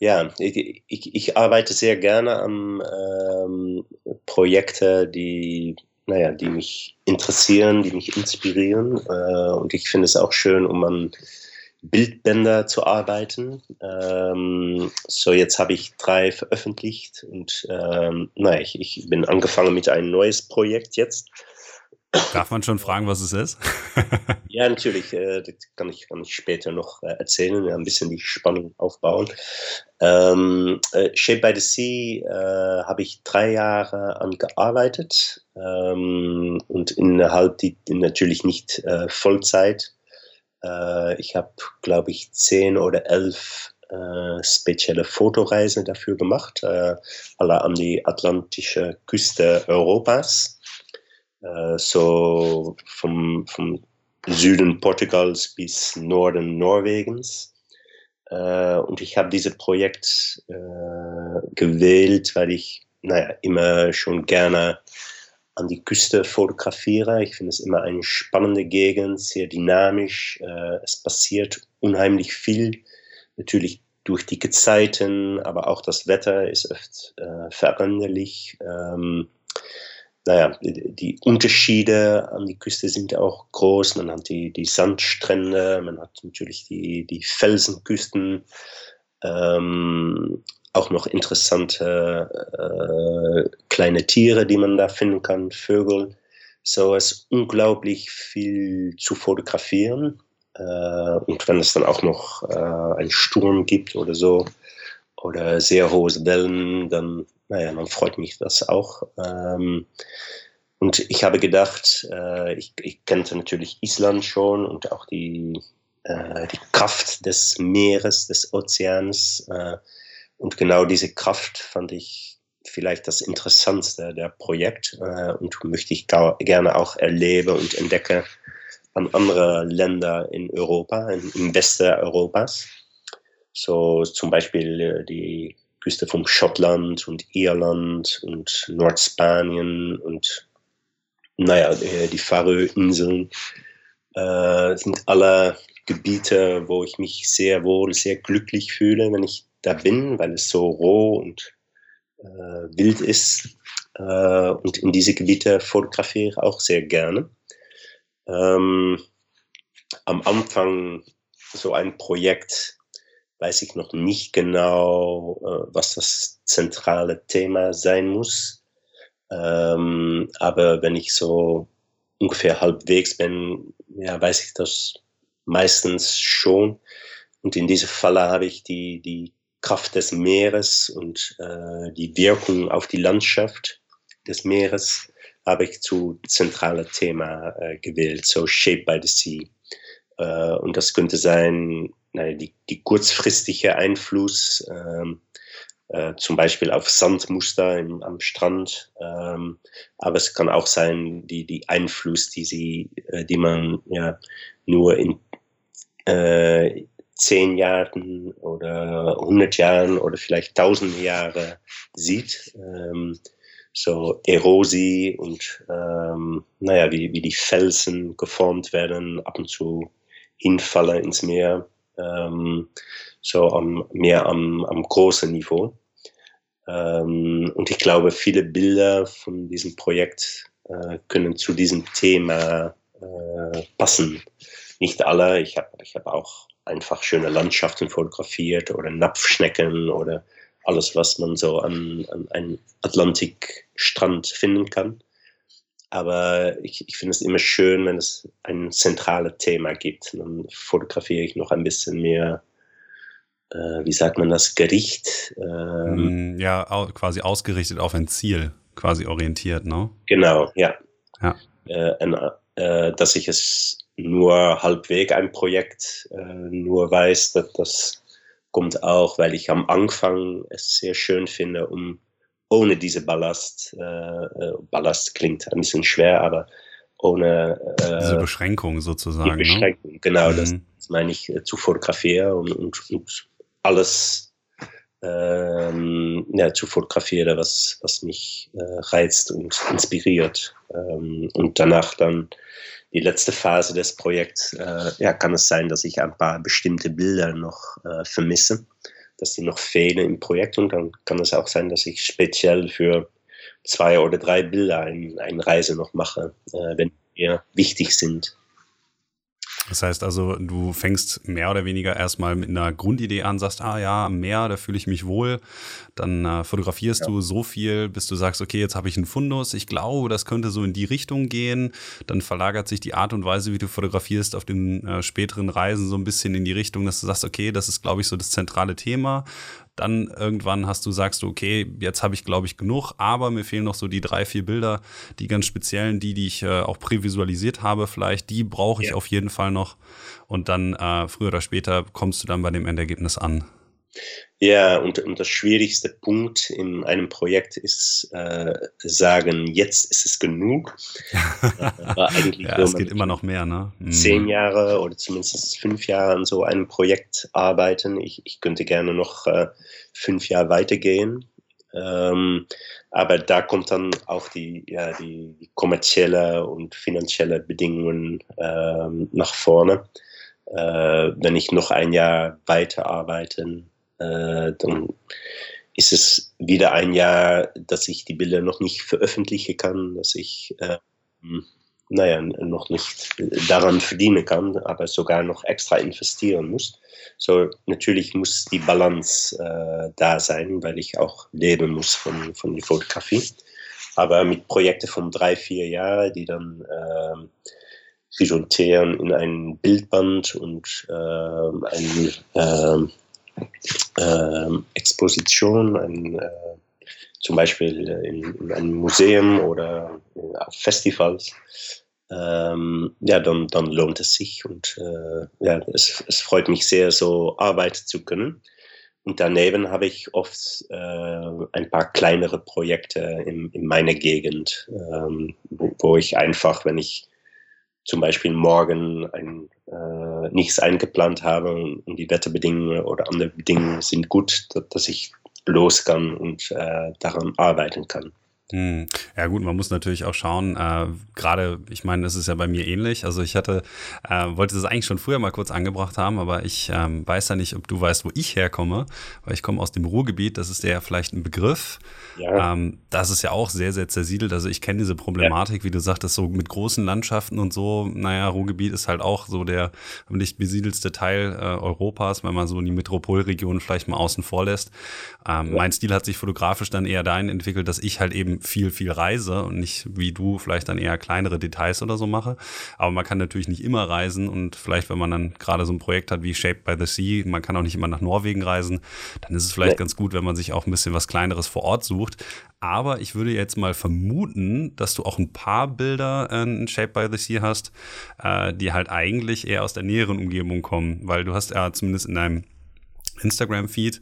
Ja, ich, ich, ich, arbeite sehr gerne an ähm, Projekten, die, naja, die mich interessieren, die mich inspirieren. Äh, und ich finde es auch schön, um an Bildbänder zu arbeiten. Ähm, so, jetzt habe ich drei veröffentlicht und ähm, naja, ich, ich bin angefangen mit einem neues Projekt jetzt. Darf man schon fragen, was es ist? (laughs) ja, natürlich. Äh, das kann ich, kann ich später noch äh, erzählen, ein bisschen die Spannung aufbauen. Ähm, äh, Shape by the Sea äh, habe ich drei Jahre angearbeitet ähm, und innerhalb die natürlich nicht äh, Vollzeit. Äh, ich habe, glaube ich, zehn oder elf spezielle Fotoreisen dafür gemacht, alle an die atlantische Küste Europas so vom, vom Süden Portugals bis Norden Norwegens. Äh, und ich habe dieses Projekt äh, gewählt, weil ich naja, immer schon gerne an die Küste fotografiere. Ich finde es immer eine spannende Gegend, sehr dynamisch. Äh, es passiert unheimlich viel. Natürlich durch die Gezeiten, aber auch das Wetter ist oft äh, veränderlich. Ähm, naja, die Unterschiede an die Küste sind auch groß. Man hat die, die Sandstrände, man hat natürlich die, die Felsenküsten, ähm, auch noch interessante äh, kleine Tiere, die man da finden kann, Vögel. So ist unglaublich viel zu fotografieren. Äh, und wenn es dann auch noch äh, einen Sturm gibt oder so, oder sehr hohe Wellen, dann naja, dann freut mich das auch. Ähm, und ich habe gedacht, äh, ich, ich, kannte natürlich Island schon und auch die, äh, die Kraft des Meeres, des Ozeans. Äh, und genau diese Kraft fand ich vielleicht das Interessantste der Projekt äh, und möchte ich gerne auch erleben und entdecken an andere Länder in Europa, im Westen Europas. So zum Beispiel äh, die Küste von Schottland und Irland und Nordspanien und naja, die Färöerinseln äh, sind alle Gebiete, wo ich mich sehr wohl, sehr glücklich fühle, wenn ich da bin, weil es so roh und äh, wild ist. Äh, und in diese Gebiete fotografiere ich auch sehr gerne. Ähm, am Anfang so ein Projekt weiß ich noch nicht genau, äh, was das zentrale Thema sein muss. Ähm, aber wenn ich so ungefähr halbwegs bin, ja, weiß ich das meistens schon. Und in diesem Falle habe ich die, die Kraft des Meeres und äh, die Wirkung auf die Landschaft des Meeres habe ich zu zentralen Thema äh, gewählt, so Shape by the Sea. Äh, und das könnte sein die, die kurzfristige Einfluss, ähm, äh, zum Beispiel auf Sandmuster im, am Strand, ähm, aber es kann auch sein, die, die Einfluss, die, sie, äh, die man ja nur in äh, zehn Jahren oder hundert Jahren oder vielleicht tausend Jahre sieht. Ähm, so Erosie und ähm, naja, wie, wie die Felsen geformt werden, ab und zu hinfallen ins Meer ähm, so am, mehr am, am großen Niveau. Ähm, und ich glaube, viele Bilder von diesem Projekt äh, können zu diesem Thema äh, passen. Nicht alle, ich habe ich hab auch einfach schöne Landschaften fotografiert oder Napfschnecken oder alles, was man so an, an einem Atlantikstrand finden kann. Aber ich, ich finde es immer schön, wenn es ein zentrales Thema gibt. Dann fotografiere ich noch ein bisschen mehr, äh, wie sagt man das, Gericht. Ähm, mm, ja, quasi ausgerichtet auf ein Ziel, quasi orientiert, ne? Genau, ja. ja. Äh, äh, dass ich es nur halbweg ein Projekt äh, nur weiß, dass das kommt auch, weil ich am Anfang es sehr schön finde, um ohne diese Ballast, äh, äh, Ballast klingt ein bisschen schwer, aber ohne äh, diese Beschränkung sozusagen. Die ne? Beschränkung, ne? genau, mhm. das, das, meine ich äh, zu fotografieren und, und, und alles ähm, ja, zu fotografieren, was, was mich äh, reizt und inspiriert. Ähm, und danach dann die letzte Phase des Projekts, äh, ja, kann es sein, dass ich ein paar bestimmte Bilder noch vermisse dass die noch fehlen im Projekt und dann kann es auch sein, dass ich speziell für zwei oder drei Bilder ein, eine Reise noch mache, äh, wenn mir wichtig sind. Das heißt also, du fängst mehr oder weniger erstmal mit einer Grundidee an, sagst, ah ja, am Meer, da fühle ich mich wohl. Dann äh, fotografierst ja. du so viel, bis du sagst, okay, jetzt habe ich einen Fundus. Ich glaube, das könnte so in die Richtung gehen. Dann verlagert sich die Art und Weise, wie du fotografierst, auf den äh, späteren Reisen so ein bisschen in die Richtung, dass du sagst, okay, das ist, glaube ich, so das zentrale Thema. Dann irgendwann hast du, sagst du, okay, jetzt habe ich, glaube ich, genug, aber mir fehlen noch so die drei, vier Bilder, die ganz speziellen, die, die ich äh, auch prävisualisiert habe, vielleicht, die brauche ich ja. auf jeden Fall noch. Und dann äh, früher oder später kommst du dann bei dem Endergebnis an. Ja, und, und das schwierigste Punkt in einem Projekt ist äh, sagen, jetzt ist es genug. (laughs) Aber eigentlich ja, es geht immer noch mehr, ne? Mhm. Zehn Jahre oder zumindest fünf Jahre an so einem Projekt arbeiten. Ich, ich könnte gerne noch äh, fünf Jahre weitergehen. Ähm, aber da kommt dann auch die, ja, die kommerzielle und finanzielle Bedingungen ähm, nach vorne. Äh, wenn ich noch ein Jahr weiterarbeiten, äh, dann ist es wieder ein Jahr, dass ich die Bilder noch nicht veröffentlichen kann, dass ich äh, naja, noch nicht daran verdienen kann, aber sogar noch extra investieren muss. So, natürlich muss die Balance äh, da sein, weil ich auch leben muss von, von der Fotografie. Aber mit Projekten von drei, vier Jahren, die dann äh, resultieren in ein Bildband und äh, eine äh, Exposition, ein, äh, zum Beispiel in, in, einem Museum oder auf Festivals, ähm, ja, dann, dann lohnt es sich und äh, ja, es, es freut mich sehr, so arbeiten zu können. Und daneben habe ich oft äh, ein paar kleinere Projekte in, in meiner Gegend, ähm, wo, wo, ich einfach, wenn ich zum Beispiel morgen ein, äh, nichts eingeplant habe und die Wetterbedingungen oder andere Bedingungen sind gut, dass ich los kann und äh, daran arbeiten kann. Hm. Ja gut, man muss natürlich auch schauen, äh, gerade, ich meine, das ist ja bei mir ähnlich. Also ich hatte, äh, wollte das eigentlich schon früher mal kurz angebracht haben, aber ich ähm, weiß ja nicht, ob du weißt, wo ich herkomme, weil ich komme aus dem Ruhrgebiet, das ist ja vielleicht ein Begriff. Ja. Ähm, das ist ja auch sehr, sehr zersiedelt. Also ich kenne diese Problematik, ja. wie du sagtest, so mit großen Landschaften und so. Naja, Ruhrgebiet ist halt auch so der am nicht besiedelste Teil äh, Europas, wenn man so die Metropolregion vielleicht mal außen vor lässt. Ähm, ja. Mein Stil hat sich fotografisch dann eher dahin entwickelt, dass ich halt eben viel, viel reise und nicht wie du vielleicht dann eher kleinere Details oder so mache. Aber man kann natürlich nicht immer reisen und vielleicht, wenn man dann gerade so ein Projekt hat wie Shaped by the Sea, man kann auch nicht immer nach Norwegen reisen, dann ist es vielleicht ja. ganz gut, wenn man sich auch ein bisschen was Kleineres vor Ort sucht. Aber ich würde jetzt mal vermuten, dass du auch ein paar Bilder in Shaped by the Sea hast, äh, die halt eigentlich eher aus der näheren Umgebung kommen, weil du hast ja zumindest in deinem Instagram-Feed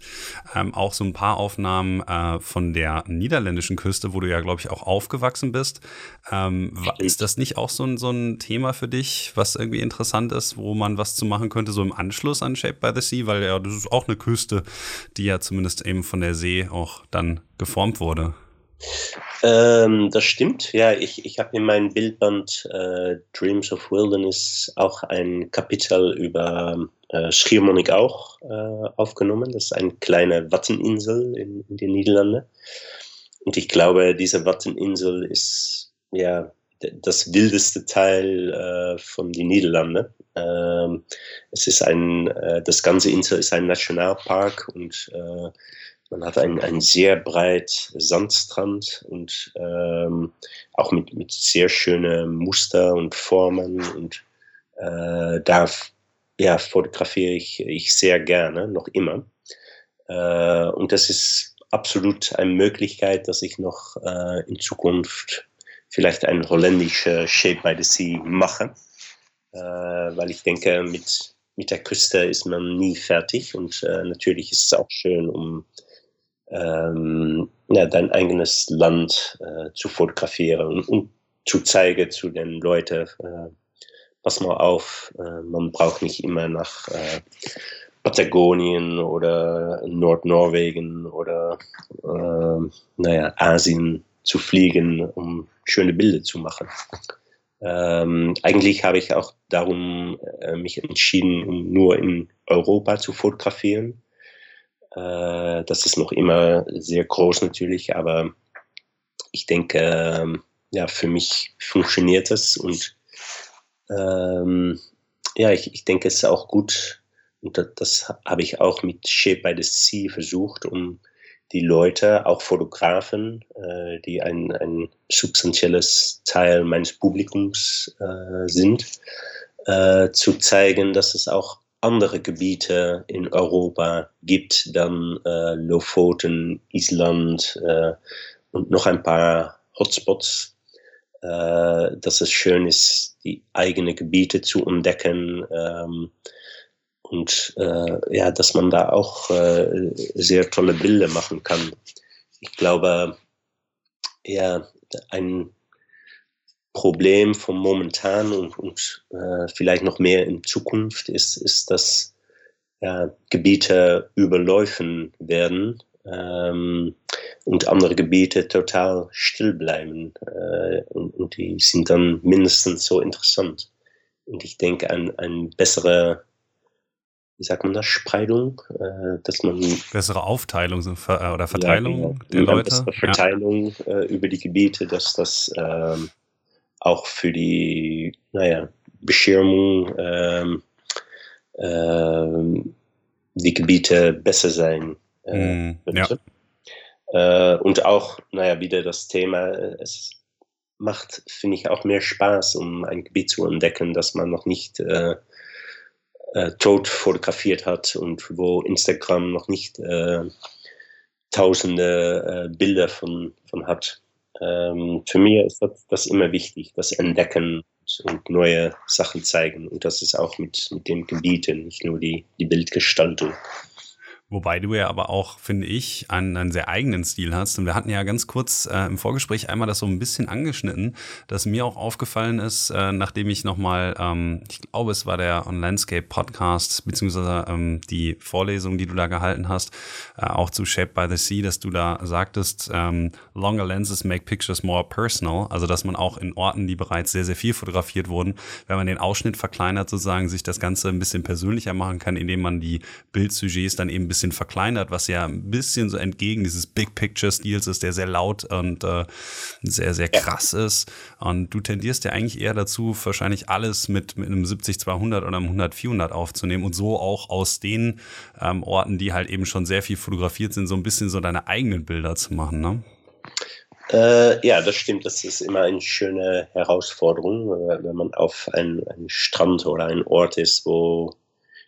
ähm, auch so ein paar Aufnahmen äh, von der niederländischen Küste, wo du ja, glaube ich, auch aufgewachsen bist. Ähm, ist das nicht auch so ein, so ein Thema für dich, was irgendwie interessant ist, wo man was zu machen könnte, so im Anschluss an Shape by the Sea? Weil ja, das ist auch eine Küste, die ja zumindest eben von der See auch dann geformt wurde. Ähm, das stimmt, ja. Ich, ich habe in meinem Bildband äh, Dreams of Wilderness auch ein Kapitel über äh, Schiermonnik auch äh, aufgenommen. Das ist eine kleine Watteninsel in, in den Niederlanden. Und ich glaube, diese Watteninsel ist ja das wildeste Teil äh, von den Niederlanden. Ähm, es ist ein, äh, das ganze Insel ist ein Nationalpark und äh, man hat einen, einen sehr breit Sandstrand und ähm, auch mit, mit sehr schönen Muster und Formen. Und äh, da ja, fotografiere ich, ich sehr gerne, noch immer. Äh, und das ist absolut eine Möglichkeit, dass ich noch äh, in Zukunft vielleicht ein holländischer Shape by the Sea mache. Äh, weil ich denke, mit, mit der Küste ist man nie fertig und äh, natürlich ist es auch schön, um ähm, ja, dein eigenes Land äh, zu fotografieren und, und, zu zeigen zu den Leuten, äh, pass mal auf, äh, man braucht nicht immer nach äh, Patagonien oder Nordnorwegen oder äh, naja, Asien zu fliegen, um schöne Bilder zu machen. Ähm, eigentlich habe ich auch darum äh, mich entschieden, um nur in Europa zu fotografieren äh, das ist noch immer sehr groß natürlich, aber ich denke, ähm, ja, für mich funktioniert das und ähm, ja, ich, ich denke, es ist auch gut und das, das habe ich auch mit Shape by the Sea versucht, um die Leute, auch Fotografen, äh, die ein, ein substanzielles Teil meines Publikums äh, sind, äh, zu zeigen, dass es auch andere Gebiete in Europa gibt, dann äh, Lofoten, Island äh, und noch ein paar Hotspots, äh, dass es schön ist, die eigenen Gebiete zu entdecken ähm, und äh, ja, dass man da auch äh, sehr tolle Bilder machen kann. Ich glaube, ja, ein Problem vom momentan und, und äh, vielleicht noch mehr in Zukunft ist, ist dass äh, Gebiete überläufen werden. Ähm, und andere Gebiete total still bleiben. Äh, und, und, die sind dann mindestens so interessant. Und ich denke, ein, ein bessere, wie sagt man das, Spreidung, äh, dass man. Bessere Aufteilung äh, oder Verteilung ja, genau, der Leute. Bessere Verteilung ja. äh, über die Gebiete, dass das ähm, auch für die, naja, Beschirmung ähm, ähm, die Gebiete besser sein äh, mm, ja. Äh, und auch, naja, wieder das Thema, äh, es macht, finde ich, auch mehr Spaß, um ein Gebiet zu entdecken, das man noch nicht äh, äh, tot fotografiert hat und wo Instagram noch nicht äh, tausende äh, Bilder von, von hat. Ähm, für mich ist das, das, immer wichtig, das Entdecken und neue Sachen zeigen. Und das ist auch mit, mit den Gebieten, nicht nur die, die Bildgestaltung. Wobei du ja aber auch, finde ich, einen, einen sehr eigenen Stil hast. Und wir hatten ja ganz kurz äh, im Vorgespräch einmal das so ein bisschen angeschnitten, dass mir auch aufgefallen ist, äh, nachdem ich nochmal, ähm, ich glaube, es war der On Landscape Podcast, beziehungsweise ähm, die Vorlesung, die du da gehalten hast, äh, auch zu Shape by the Sea, dass du da sagtest, ähm, longer lenses make pictures more personal. Also, dass man auch in Orten, die bereits sehr, sehr viel fotografiert wurden, wenn man den Ausschnitt verkleinert, sozusagen, sich das Ganze ein bisschen persönlicher machen kann, indem man die Bildsujets dann eben ein bisschen bisschen verkleinert, was ja ein bisschen so entgegen dieses Big Picture Stils ist, der sehr laut und äh, sehr, sehr krass ist. Und du tendierst ja eigentlich eher dazu, wahrscheinlich alles mit, mit einem 70-200 oder einem 100-400 aufzunehmen und so auch aus den ähm, Orten, die halt eben schon sehr viel fotografiert sind, so ein bisschen so deine eigenen Bilder zu machen, ne? Äh, ja, das stimmt. Das ist immer eine schöne Herausforderung, wenn man auf einen, einen Strand oder einen Ort ist, wo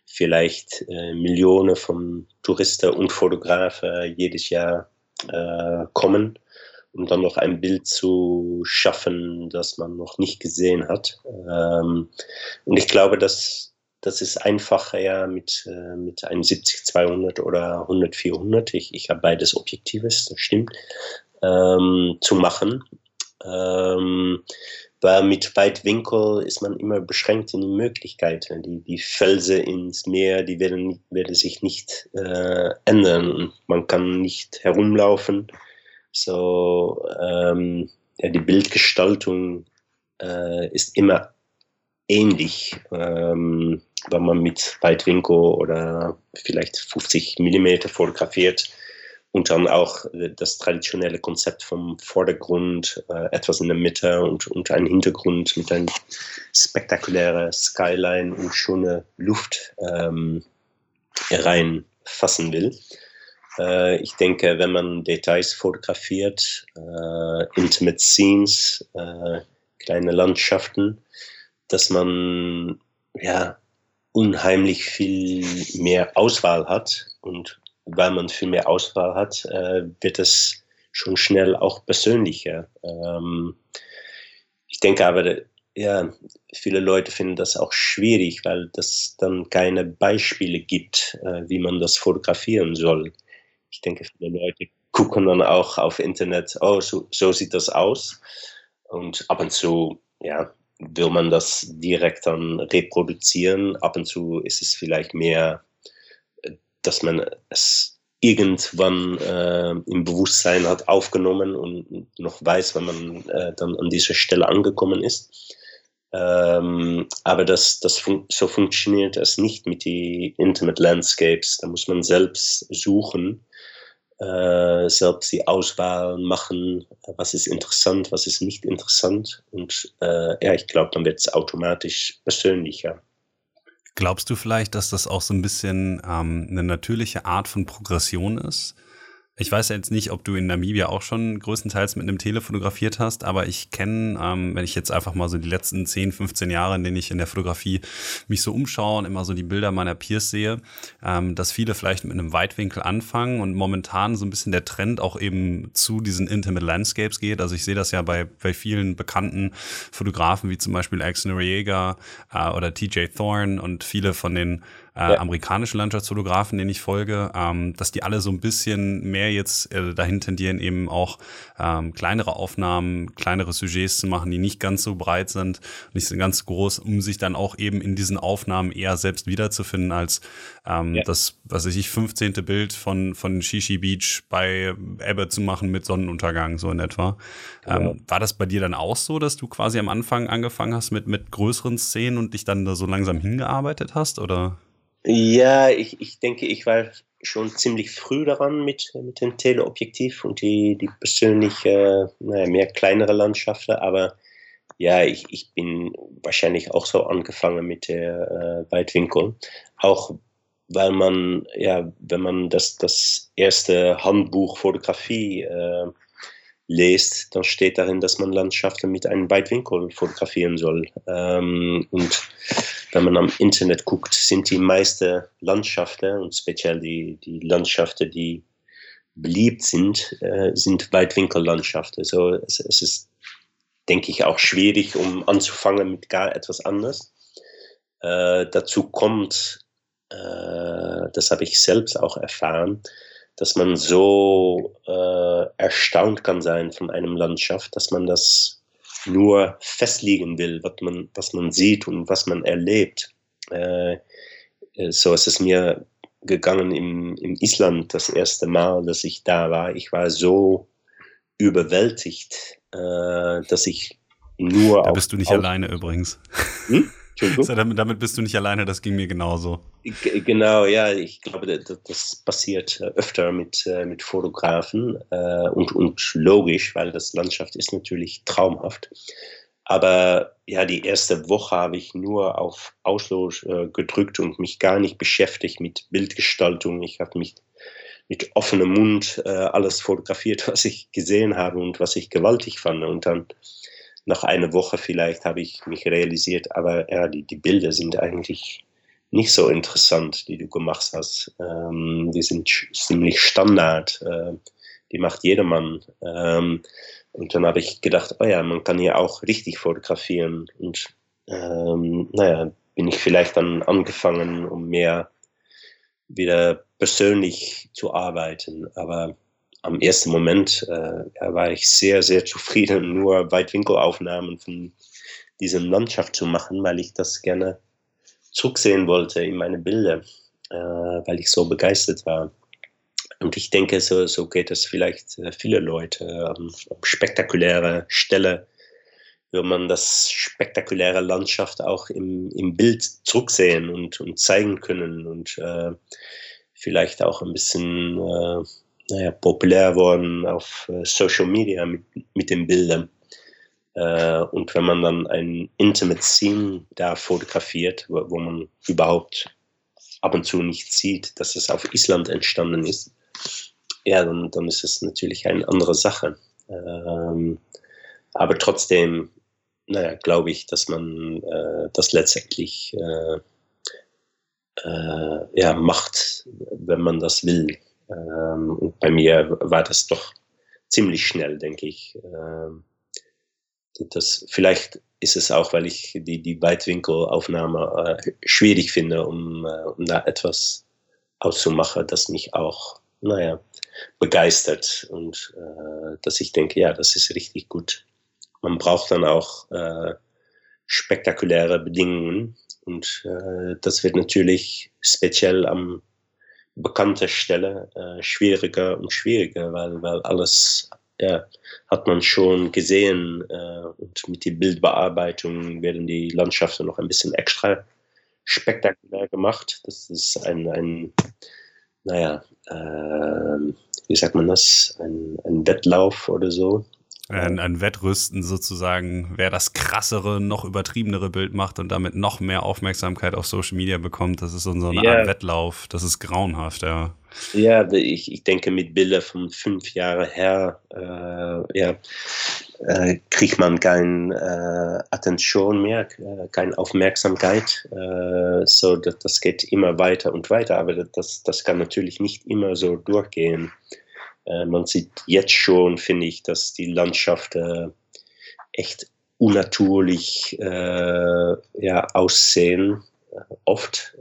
vielleicht äh, Millionen von Touristen und Fotografen jedes Jahr äh, kommen, um dann noch ein Bild zu schaffen, das man noch nicht gesehen hat. Ähm, und ich glaube, dass das ist einfacher ja mit, äh, mit einem 70-200 oder 100-400. Ich, ich habe beides Objektives, das stimmt, ähm, zu machen. Ähm, weil mit Weitwinkel ist man immer beschränkt in die Möglichkeiten. Die, die Felsen ins Meer, die werden, werden sich nicht äh, ändern und man kann nicht herumlaufen. So, ähm, ja, die Bildgestaltung äh, ist immer ähnlich, ähm, wenn man mit Weitwinkel oder vielleicht 50 Millimeter fotografiert und dann auch äh, das traditionelle Konzept vom Vordergrund, äh, etwas in der Mitte und, und ein Hintergrund mit einem spektakulären Skyline und schöne Luft ähm, reinfassen will. Äh, ich denke, wenn man Details fotografiert, äh, Intimate Scenes, äh, kleine Landschaften, dass man ja unheimlich viel mehr Auswahl hat und weil man viel mehr Auswahl hat, äh, wird es schon schnell auch persönlicher. Ähm, ich denke aber, ja, viele Leute finden das auch schwierig, weil das dann keine Beispiele gibt, äh, wie man das fotografieren soll. Ich denke, viele Leute gucken dann auch auf Internet, oh, so, so sieht das aus. Und ab und zu, ja, will man das direkt dann reproduzieren. Ab und zu ist es vielleicht mehr dass man es irgendwann äh, im Bewusstsein hat aufgenommen und noch weiß, wenn man äh, dann an dieser Stelle angekommen ist. Ähm, aber das, das fun so funktioniert es nicht mit den Intimate Landscapes. Da muss man selbst suchen, äh, selbst die Auswahl machen, was ist interessant, was ist nicht interessant. Und äh, ja, ich glaube, dann wird es automatisch persönlicher. Glaubst du vielleicht, dass das auch so ein bisschen ähm, eine natürliche Art von Progression ist? Ich weiß ja jetzt nicht, ob du in Namibia auch schon größtenteils mit einem Tele fotografiert hast, aber ich kenne, ähm, wenn ich jetzt einfach mal so die letzten 10, 15 Jahre, in denen ich in der Fotografie mich so umschaue und immer so die Bilder meiner Peers sehe, ähm, dass viele vielleicht mit einem Weitwinkel anfangen und momentan so ein bisschen der Trend auch eben zu diesen Intimate Landscapes geht. Also ich sehe das ja bei, bei vielen bekannten Fotografen wie zum Beispiel Alex Noriega äh, oder TJ Thorne und viele von den äh, ja. amerikanischen Landschaftsfotografen, denen ich folge, ähm, dass die alle so ein bisschen mehr jetzt äh, dahin tendieren, eben auch ähm, kleinere Aufnahmen, kleinere Sujets zu machen, die nicht ganz so breit sind, nicht so ganz groß, um sich dann auch eben in diesen Aufnahmen eher selbst wiederzufinden, als ähm, ja. das, was weiß ich, 15. Bild von, von Shishi Beach bei Ebbe zu machen mit Sonnenuntergang, so in etwa. Genau. Ähm, war das bei dir dann auch so, dass du quasi am Anfang angefangen hast mit, mit größeren Szenen und dich dann da so langsam hingearbeitet hast, oder? Ja, ich, ich denke, ich war schon ziemlich früh daran mit, mit dem Teleobjektiv und die, die persönlich naja, mehr kleinere Landschaften, aber ja, ich, ich bin wahrscheinlich auch so angefangen mit der äh, Weitwinkel. Auch weil man, ja, wenn man das, das erste Handbuch Fotografie äh, lest, dann steht darin, dass man Landschaften mit einem Weitwinkel fotografieren soll. Ähm, und wenn man am Internet guckt, sind die meisten Landschaften und speziell die, die Landschaften, die beliebt sind, äh, sind Weitwinkellandschaften. Also es, es ist, denke ich, auch schwierig, um anzufangen mit gar etwas anderes. Äh, dazu kommt, äh, das habe ich selbst auch erfahren, dass man so äh, erstaunt kann sein von einem Landschaft, dass man das nur festlegen will, was man, was man sieht und was man erlebt. Äh, so ist es mir gegangen im, im Island das erste Mal, dass ich da war. Ich war so überwältigt, äh, dass ich nur. Da bist du nicht alleine übrigens. Hm? So, damit, damit, bist du nicht alleine, das ging mir genauso. G genau, ja, ich glaube, das, das passiert äh, öfter mit, äh, mit Fotografen äh, und, und logisch, weil das Landschaft ist natürlich traumhaft. Aber ja, die erste Woche habe ich nur auf Auslos äh, gedrückt und mich gar nicht beschäftigt mit Bildgestaltung. Ich habe mich mit offenem Mund äh, alles fotografiert, (laughs) was ich gesehen habe und was ich gewaltig fand. Und dann nach einer Woche vielleicht habe ich mich realisiert, aber ja, die, die Bilder sind eigentlich nicht so interessant, die du gemacht hast. Ähm, die sind ziemlich Standard. Äh, die macht jedermann. Ähm, und dann habe ich gedacht, oh ja, man kann hier auch richtig fotografieren. Und ähm, naja, bin ich vielleicht dann angefangen, um mehr wieder persönlich zu arbeiten. Aber am ersten Moment äh, war ich sehr, sehr zufrieden, (laughs) nur Weitwinkelaufnahmen von dieser Landschaft zu machen, weil ich das gerne zurücksehen wollte in meine Bilder, äh, weil ich so begeistert war. Und ich denke, so, so geht es vielleicht äh, viele Leute. Ähm, spektakuläre Stelle will man das spektakuläre Landschaft auch im, im Bild zurücksehen und, und zeigen können und äh, vielleicht auch ein bisschen äh, naja, populär worden auf äh, Social Media mit, mit den Bildern. Äh, und wenn man dann ein Intimate Scene da fotografiert, wo, wo, man überhaupt ab und zu nicht sieht, dass es auf Island entstanden ist, ja, dann, dann ist es natürlich eine andere Sache. Ähm, aber trotzdem, naja, glaube ich, dass man äh, das letztendlich äh, äh, ja, macht, wenn man das will. Ähm, und bei mir war das doch ziemlich schnell, denke ich. Ähm, das, vielleicht ist es auch, weil ich die, die Weitwinkelaufnahme äh, schwierig finde, um, äh, um da etwas auszumachen, das mich auch, naja, begeistert und äh, dass ich denke, ja, das ist richtig gut. Man braucht dann auch äh, spektakuläre Bedingungen und äh, das wird natürlich speziell am bekannte Stelle äh, schwieriger und schwieriger, weil, weil alles ja, hat man schon gesehen äh, und mit der Bildbearbeitung werden die Landschaften noch ein bisschen extra spektakulär gemacht. Das ist ein, ein naja, äh, wie sagt man das, ein, ein Wettlauf oder so. Ein, ein Wettrüsten sozusagen, wer das krassere, noch übertriebenere Bild macht und damit noch mehr Aufmerksamkeit auf Social Media bekommt, das ist so eine ja. Art Wettlauf. Das ist grauenhaft, ja. Ja, ich, ich denke, mit Bildern von fünf Jahren her, äh, ja, äh, kriegt man keine äh, Attention mehr, äh, keine Aufmerksamkeit. Äh, so, das, das geht immer weiter und weiter, aber das, das kann natürlich nicht immer so durchgehen. Äh, man sieht jetzt schon, finde ich, dass die Landschaft äh, echt unnatürlich äh, ja, aussehen, äh, oft.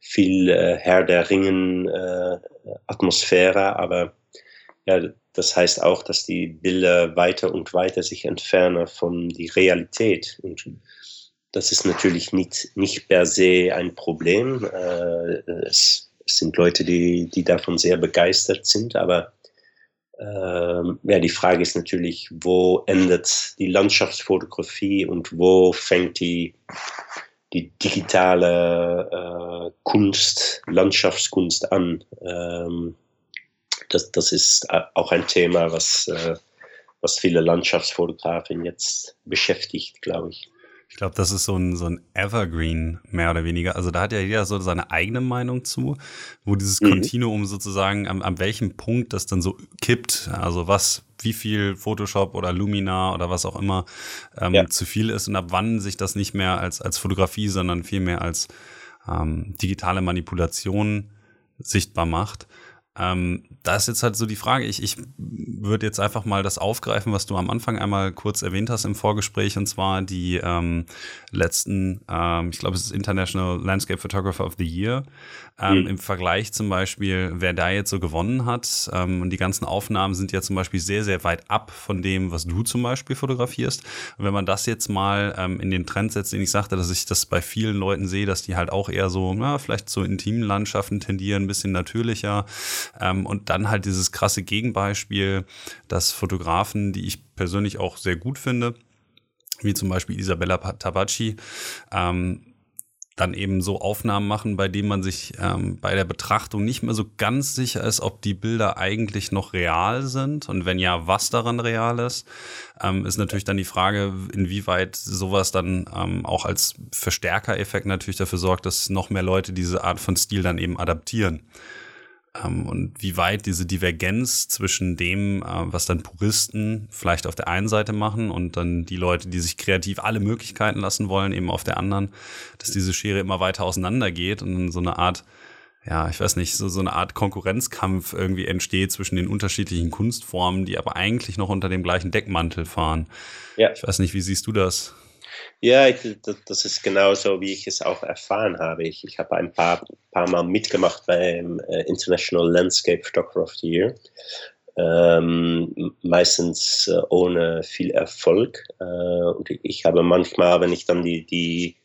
Viel Herr der Ringen äh, Atmosphäre, aber ja, das heißt auch, dass die Bilder weiter und weiter sich entfernen von der Realität. Und das ist natürlich nicht, nicht per se ein Problem. Äh, es, es, sind Leute, die, die davon sehr begeistert sind, aber äh, ja, die Frage ist natürlich, wo endet die Landschaftsfotografie und wo fängt die, die digitale äh, Kunst, Landschaftskunst an? Ähm, das, das ist äh, auch ein Thema, was, äh, was viele Landschaftsfotografen jetzt beschäftigt, glaube ich. Ich glaube, das ist so ein, so ein Evergreen, mehr oder weniger. Also da hat ja jeder so seine eigene Meinung zu, wo dieses mhm. Kontinuum sozusagen, am, am welchem Punkt das dann so kippt. Also was, wie viel Photoshop oder Lumina oder was auch immer ähm, ja. zu viel ist und ab wann sich das nicht mehr als, als Fotografie, sondern vielmehr als ähm, digitale Manipulation sichtbar macht. Ähm, da ist jetzt halt so die Frage, ich, ich würde jetzt einfach mal das aufgreifen, was du am Anfang einmal kurz erwähnt hast im Vorgespräch, und zwar die ähm, letzten, ähm, ich glaube, es ist International Landscape Photographer of the Year. Ähm, mhm. Im Vergleich zum Beispiel, wer da jetzt so gewonnen hat, ähm, und die ganzen Aufnahmen sind ja zum Beispiel sehr, sehr weit ab von dem, was du zum Beispiel fotografierst. Und wenn man das jetzt mal ähm, in den Trend setzt, den ich sagte, dass ich das bei vielen Leuten sehe, dass die halt auch eher so, na, vielleicht zu intimen Landschaften tendieren, ein bisschen natürlicher. Ähm, und dann halt dieses krasse Gegenbeispiel, dass Fotografen, die ich persönlich auch sehr gut finde, wie zum Beispiel Isabella Tabacci, ähm, dann eben so Aufnahmen machen, bei denen man sich ähm, bei der Betrachtung nicht mehr so ganz sicher ist, ob die Bilder eigentlich noch real sind und wenn ja, was daran real ist, ähm, ist natürlich dann die Frage, inwieweit sowas dann ähm, auch als Verstärkereffekt natürlich dafür sorgt, dass noch mehr Leute diese Art von Stil dann eben adaptieren. Ähm, und wie weit diese Divergenz zwischen dem, äh, was dann Puristen vielleicht auf der einen Seite machen und dann die Leute, die sich kreativ alle Möglichkeiten lassen wollen, eben auf der anderen, dass diese Schere immer weiter auseinandergeht und so eine Art, ja, ich weiß nicht, so, so eine Art Konkurrenzkampf irgendwie entsteht zwischen den unterschiedlichen Kunstformen, die aber eigentlich noch unter dem gleichen Deckmantel fahren. Ja. Ich weiß nicht, wie siehst du das? Ja, das ist genauso, wie ich es auch erfahren habe. Ich, ich habe ein paar, paar Mal mitgemacht beim äh, International Landscape Photographer of the Year. Ähm, meistens äh, ohne viel Erfolg. Äh, und ich habe manchmal, wenn ich dann die, die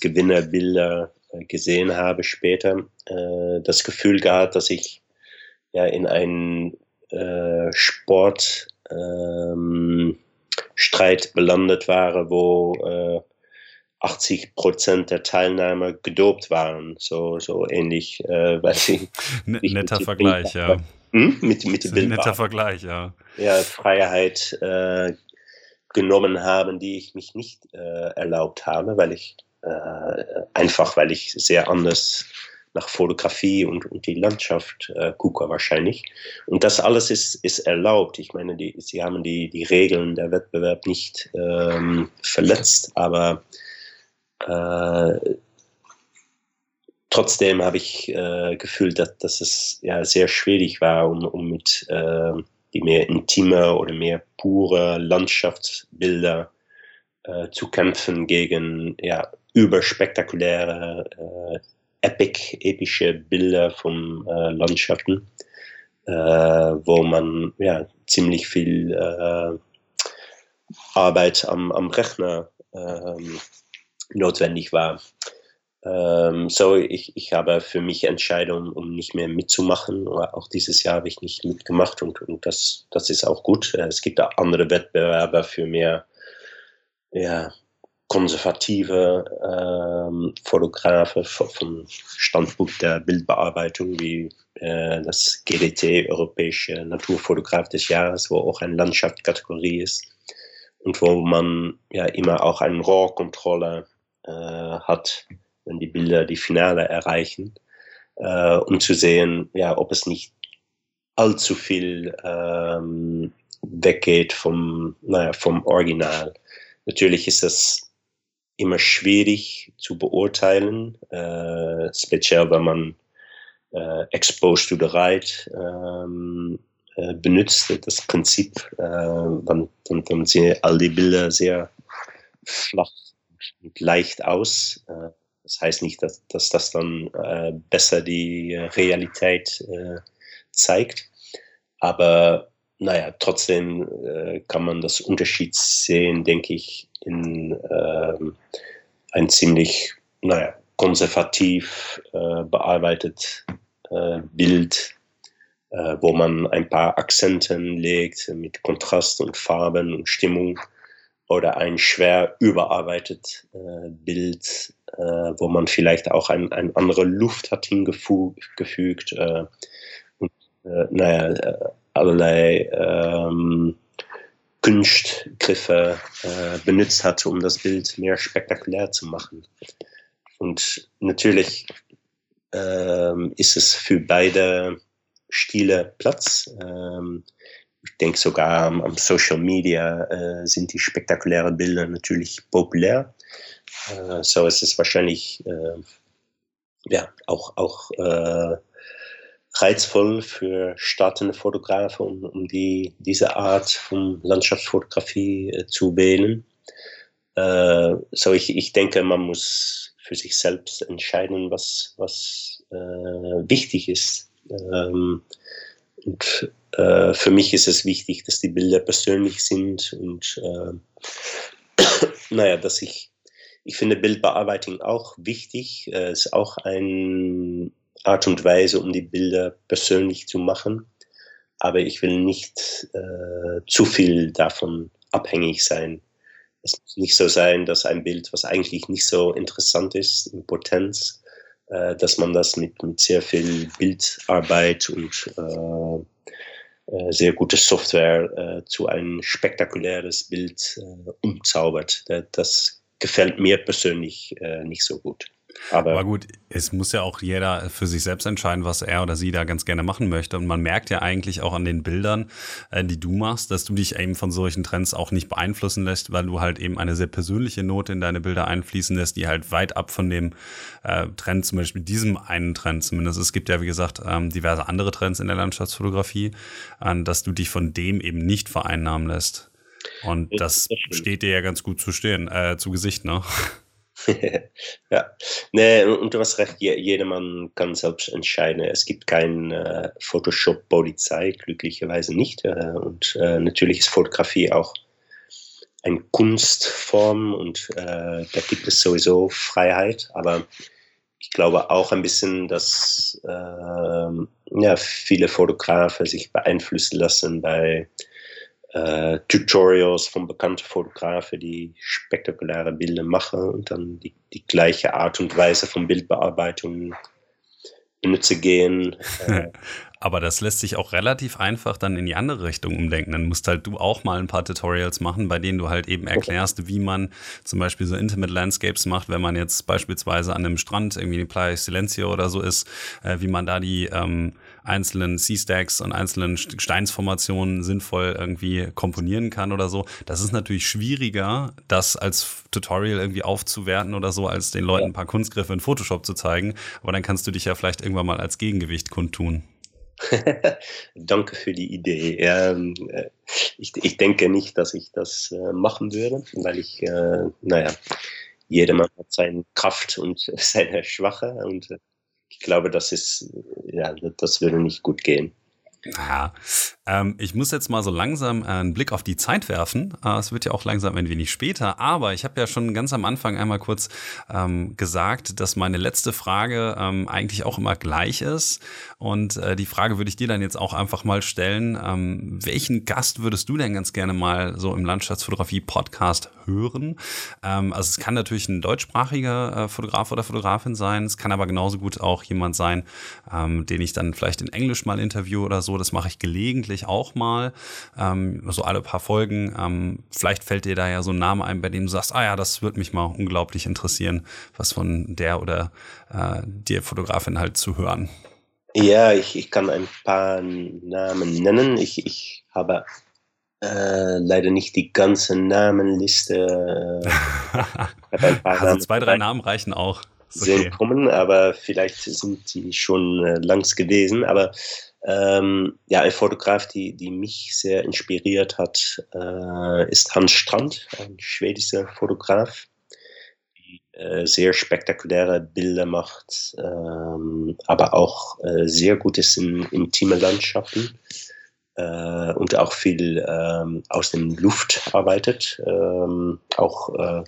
Gewinnerbilder äh, gesehen habe später, äh, das Gefühl gehabt, dass ich ja in einen äh, Sport ähm, Streit belandet war, wo äh, 80 Prozent der Teilnehmer gedopt waren. So, so ähnlich, äh, (laughs) weil sie. Netter Vergleich, ja. Hm? Mit, mit dem Netter Vergleich, ja. Ja, Freiheit äh, genommen haben, die ich mich nicht äh, erlaubt habe, weil ich äh, einfach, weil ich sehr anders nach Fotografie und, und die Landschaft äh, gucke wahrscheinlich. Und das alles ist, ist erlaubt. Ich meine, die, sie haben die, die Regeln der Wettbewerb nicht ähm, verletzt, aber äh, trotzdem habe ich äh, gefühlt, dass, dass es ja sehr schwierig war, um, um mit äh, die mehr intime oder mehr pure Landschaftsbilder äh, zu kämpfen gegen ja, überspektakuläre äh, epic, epische Bilder von äh, Landschaften, äh, wo man ja, ziemlich viel äh, Arbeit am, am Rechner ähm, notwendig war. Ähm, so, ich, ich habe für mich Entscheidungen, um nicht mehr mitzumachen. Auch dieses Jahr habe ich nicht mitgemacht und, und das, das ist auch gut. Es gibt auch andere Wettbewerber für mehr ja, konservative ähm, Fotografen vom Standpunkt der Bildbearbeitung, wie äh, das GDT, Europäische Naturfotograf des Jahres, wo auch eine Landschaftskategorie ist und wo man ja immer auch eine Rohrkontrolle äh, hat, wenn die Bilder die Finale erreichen, äh, um zu sehen, ja, ob es nicht allzu viel ähm, weggeht vom, naja, vom Original. Natürlich ist das immer schwierig zu beurteilen, äh, speziell wenn man äh, Exposed to the Right ähm, äh, benutzt, das Prinzip, äh, dann, dann, dann sehen all die Bilder sehr flach und leicht aus. Äh, das heißt nicht, dass, dass das dann äh, besser die Realität äh, zeigt. Aber naja, trotzdem äh, kann man das Unterschied sehen, denke ich, in ähm, ein ziemlich, naja, konservativ äh, bearbeitet äh, Bild, äh, wo man ein paar Akzenten legt mit Kontrast und Farben und Stimmung oder ein schwer überarbeitet äh, Bild, äh, wo man vielleicht auch ein, ein andere Luft hat hingefügt äh, und äh, naja, äh, allerlei ähm, Kunstgriffe äh, benutzt hat, um das Bild mehr spektakulär zu machen. Und natürlich ähm, ist es für beide Stile Platz. Ähm, ich denke sogar am, am Social Media äh, sind die spektakulären Bilder natürlich populär. Äh, so ist es wahrscheinlich äh, ja, auch, auch äh, reizvoll für startende Fotografen, um, um die, diese Art von Landschaftsfotografie äh, zu wählen. Äh, so ich, ich denke, man muss für sich selbst entscheiden, was, was wichtig ist. Ähm, und äh, für mich ist es wichtig, dass die Bilder persönlich sind und äh, (clears throat) naja, dass ich, ich finde Bildbearbeitung auch wichtig. Es äh, ist auch eine Art und Weise, um die Bilder persönlich zu machen. Aber ich will nicht äh, zu viel davon abhängig sein. Es muss nicht so sein, dass ein Bild, was eigentlich nicht so interessant ist in Potenz, äh, dass man das mit, mit sehr viel Bildarbeit und äh, äh, sehr gute Software äh, zu ein spektakuläres Bild äh, umzaubert. Das gefällt mir persönlich nicht so gut. Aber, Aber, gut, es muss ja auch jeder für sich selbst entscheiden, was er oder sie da ganz gerne machen möchte. Und man merkt ja eigentlich auch an den Bildern, äh, die du machst, dass du dich eben von solchen Trends auch nicht beeinflussen lässt, weil du halt eben eine sehr persönliche Note in deine Bilder einfließen lässt, die halt weit ab von dem äh, Trend, zum Beispiel diesem einen Trend zumindest. Es gibt ja, wie gesagt, ähm, diverse andere Trends in der Landschaftsfotografie, äh, dass du dich von dem eben nicht vereinnahmen lässt. Und das, das steht dir ja ganz gut zu stehen, äh, zu Gesicht, ne? (laughs) (laughs) ja, nee, und du hast recht, jedermann kann selbst entscheiden. Es gibt keine äh, Photoshop-Polizei, glücklicherweise nicht. Äh, und äh, natürlich ist Fotografie auch eine Kunstform und äh, da gibt es sowieso Freiheit. Aber ich glaube auch ein bisschen, dass ähm, ja, viele Fotografen sich beeinflussen lassen bei äh, Tutorials von bekannten Fotografen, die spektakuläre Bilder machen und dann die, die gleiche Art und Weise von Bildbearbeitung benutzen gehen. Äh, (laughs) Aber das lässt sich auch relativ einfach dann in die andere Richtung umdenken. Dann musst halt du auch mal ein paar Tutorials machen, bei denen du halt eben erklärst, wie man zum Beispiel so Intimate Landscapes macht, wenn man jetzt beispielsweise an einem Strand irgendwie in Playa Silencio oder so ist, äh, wie man da die ähm, einzelnen Sea-Stacks und einzelnen Steinsformationen sinnvoll irgendwie komponieren kann oder so. Das ist natürlich schwieriger, das als Tutorial irgendwie aufzuwerten oder so, als den Leuten ein paar Kunstgriffe in Photoshop zu zeigen. Aber dann kannst du dich ja vielleicht irgendwann mal als Gegengewicht kundtun. (laughs) Danke für die Idee. Ähm, äh, ich, ich, denke nicht, dass ich das äh, machen würde, weil ich, äh, naja, jedermann hat seine Kraft und (laughs) seine Schwache und äh, ich glaube, das ist, ja, das würde nicht gut gehen. Ja, ähm, ich muss jetzt mal so langsam einen Blick auf die Zeit werfen. Äh, es wird ja auch langsam ein wenig später, aber ich habe ja schon ganz am Anfang einmal kurz ähm, gesagt, dass meine letzte Frage ähm, eigentlich auch immer gleich ist. Und äh, die Frage würde ich dir dann jetzt auch einfach mal stellen. Ähm, welchen Gast würdest du denn ganz gerne mal so im Landschaftsfotografie-Podcast hören? Ähm, also es kann natürlich ein deutschsprachiger äh, Fotograf oder Fotografin sein. Es kann aber genauso gut auch jemand sein, ähm, den ich dann vielleicht in Englisch mal interviewe oder so so. Das mache ich gelegentlich auch mal, ähm, so alle paar Folgen. Ähm, vielleicht fällt dir da ja so ein Name ein, bei dem du sagst, ah ja, das würde mich mal unglaublich interessieren, was von der oder äh, der Fotografin halt zu hören. Ja, ich, ich kann ein paar Namen nennen. Ich, ich habe äh, leider nicht die ganze Namenliste. (laughs) also zwei, drei Namen reichen auch. Okay. kommen, aber vielleicht sind die schon äh, langs gewesen. Aber ähm, ja, ein Fotograf, die, die mich sehr inspiriert hat, äh, ist Hans Strand, ein schwedischer Fotograf. Die äh, sehr spektakuläre Bilder macht, ähm, aber auch äh, sehr gut ist in intime Landschaften äh, und auch viel ähm, aus der Luft arbeitet, ähm, auch äh,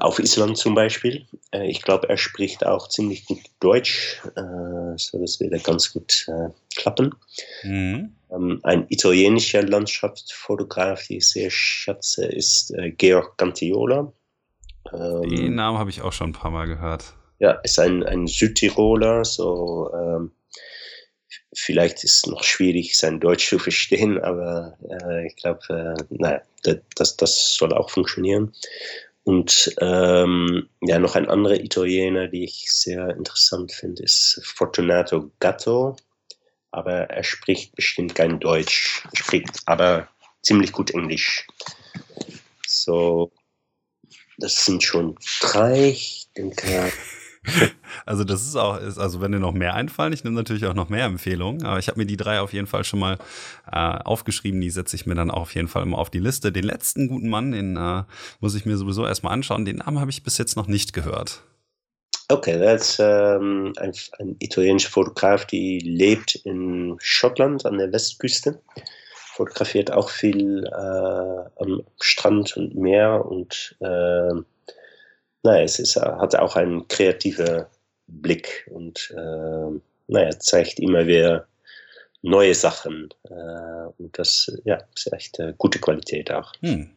auf Island zum Beispiel. Äh, ich glaube, er spricht auch ziemlich gut Deutsch, äh, so das würde ganz gut äh, klappen. Mhm. Ähm, ein italienischer Landschaftsfotograf, den ich sehr schätze, ist äh, Georg Gantiola. Ähm, Den Namen habe ich auch schon ein paar Mal gehört. Ja, ist ein, ein Südtiroler, so ähm, vielleicht ist es noch schwierig, sein Deutsch zu verstehen, aber äh, ich glaube, äh, naja, das, das soll auch funktionieren. Und ähm, ja, noch ein anderer Italiener, die ich sehr interessant finde, ist Fortunato Gatto. Aber er spricht bestimmt kein Deutsch, spricht aber ziemlich gut Englisch. So, das sind schon drei. Ich denke, (laughs) also das ist auch, also wenn dir noch mehr einfallen, ich nehme natürlich auch noch mehr Empfehlungen, aber ich habe mir die drei auf jeden Fall schon mal äh, aufgeschrieben, die setze ich mir dann auch auf jeden Fall immer auf die Liste. Den letzten guten Mann, den äh, muss ich mir sowieso erstmal anschauen, den Namen habe ich bis jetzt noch nicht gehört. Okay, das ist ähm, ein, ein italienischer Fotograf, die lebt in Schottland an der Westküste fotografiert auch viel äh, am Strand und Meer und äh, naja, es ist, hat auch einen kreativen Blick und äh, naja, zeigt immer wieder neue Sachen. Äh, und das ja, ist echt äh, gute Qualität auch. Hm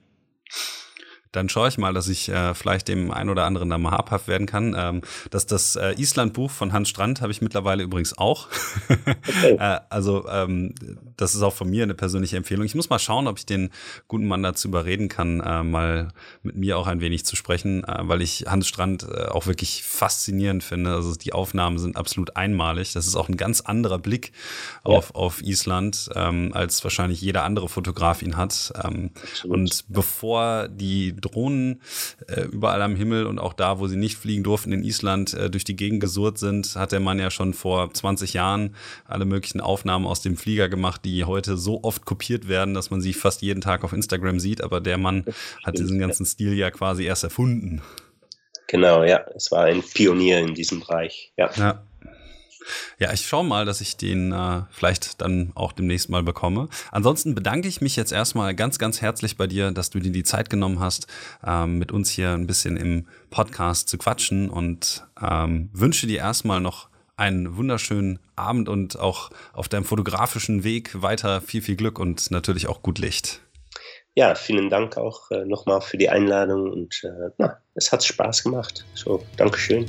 dann schaue ich mal, dass ich äh, vielleicht dem einen oder anderen da mal habhaft werden kann. Ähm, das das äh, Island-Buch von Hans Strand habe ich mittlerweile übrigens auch. Okay. (laughs) äh, also ähm, das ist auch von mir eine persönliche Empfehlung. Ich muss mal schauen, ob ich den guten Mann dazu überreden kann, äh, mal mit mir auch ein wenig zu sprechen, äh, weil ich Hans Strand äh, auch wirklich faszinierend finde. Also die Aufnahmen sind absolut einmalig. Das ist auch ein ganz anderer Blick ja. auf, auf Island, ähm, als wahrscheinlich jeder andere Fotograf ihn hat. Ähm, und bevor die Drohnen äh, überall am Himmel und auch da, wo sie nicht fliegen durften, in Island äh, durch die Gegend gesurrt sind, hat der Mann ja schon vor 20 Jahren alle möglichen Aufnahmen aus dem Flieger gemacht, die heute so oft kopiert werden, dass man sie fast jeden Tag auf Instagram sieht. Aber der Mann hat diesen ganzen Stil ja quasi erst erfunden. Genau, ja. Es war ein Pionier in diesem Bereich. Ja. ja. Ja, ich schaue mal, dass ich den äh, vielleicht dann auch demnächst mal bekomme. Ansonsten bedanke ich mich jetzt erstmal ganz, ganz herzlich bei dir, dass du dir die Zeit genommen hast, ähm, mit uns hier ein bisschen im Podcast zu quatschen und ähm, wünsche dir erstmal noch einen wunderschönen Abend und auch auf deinem fotografischen Weg weiter viel, viel Glück und natürlich auch gut Licht. Ja, vielen Dank auch äh, nochmal für die Einladung und äh, na, es hat Spaß gemacht. So, Dankeschön.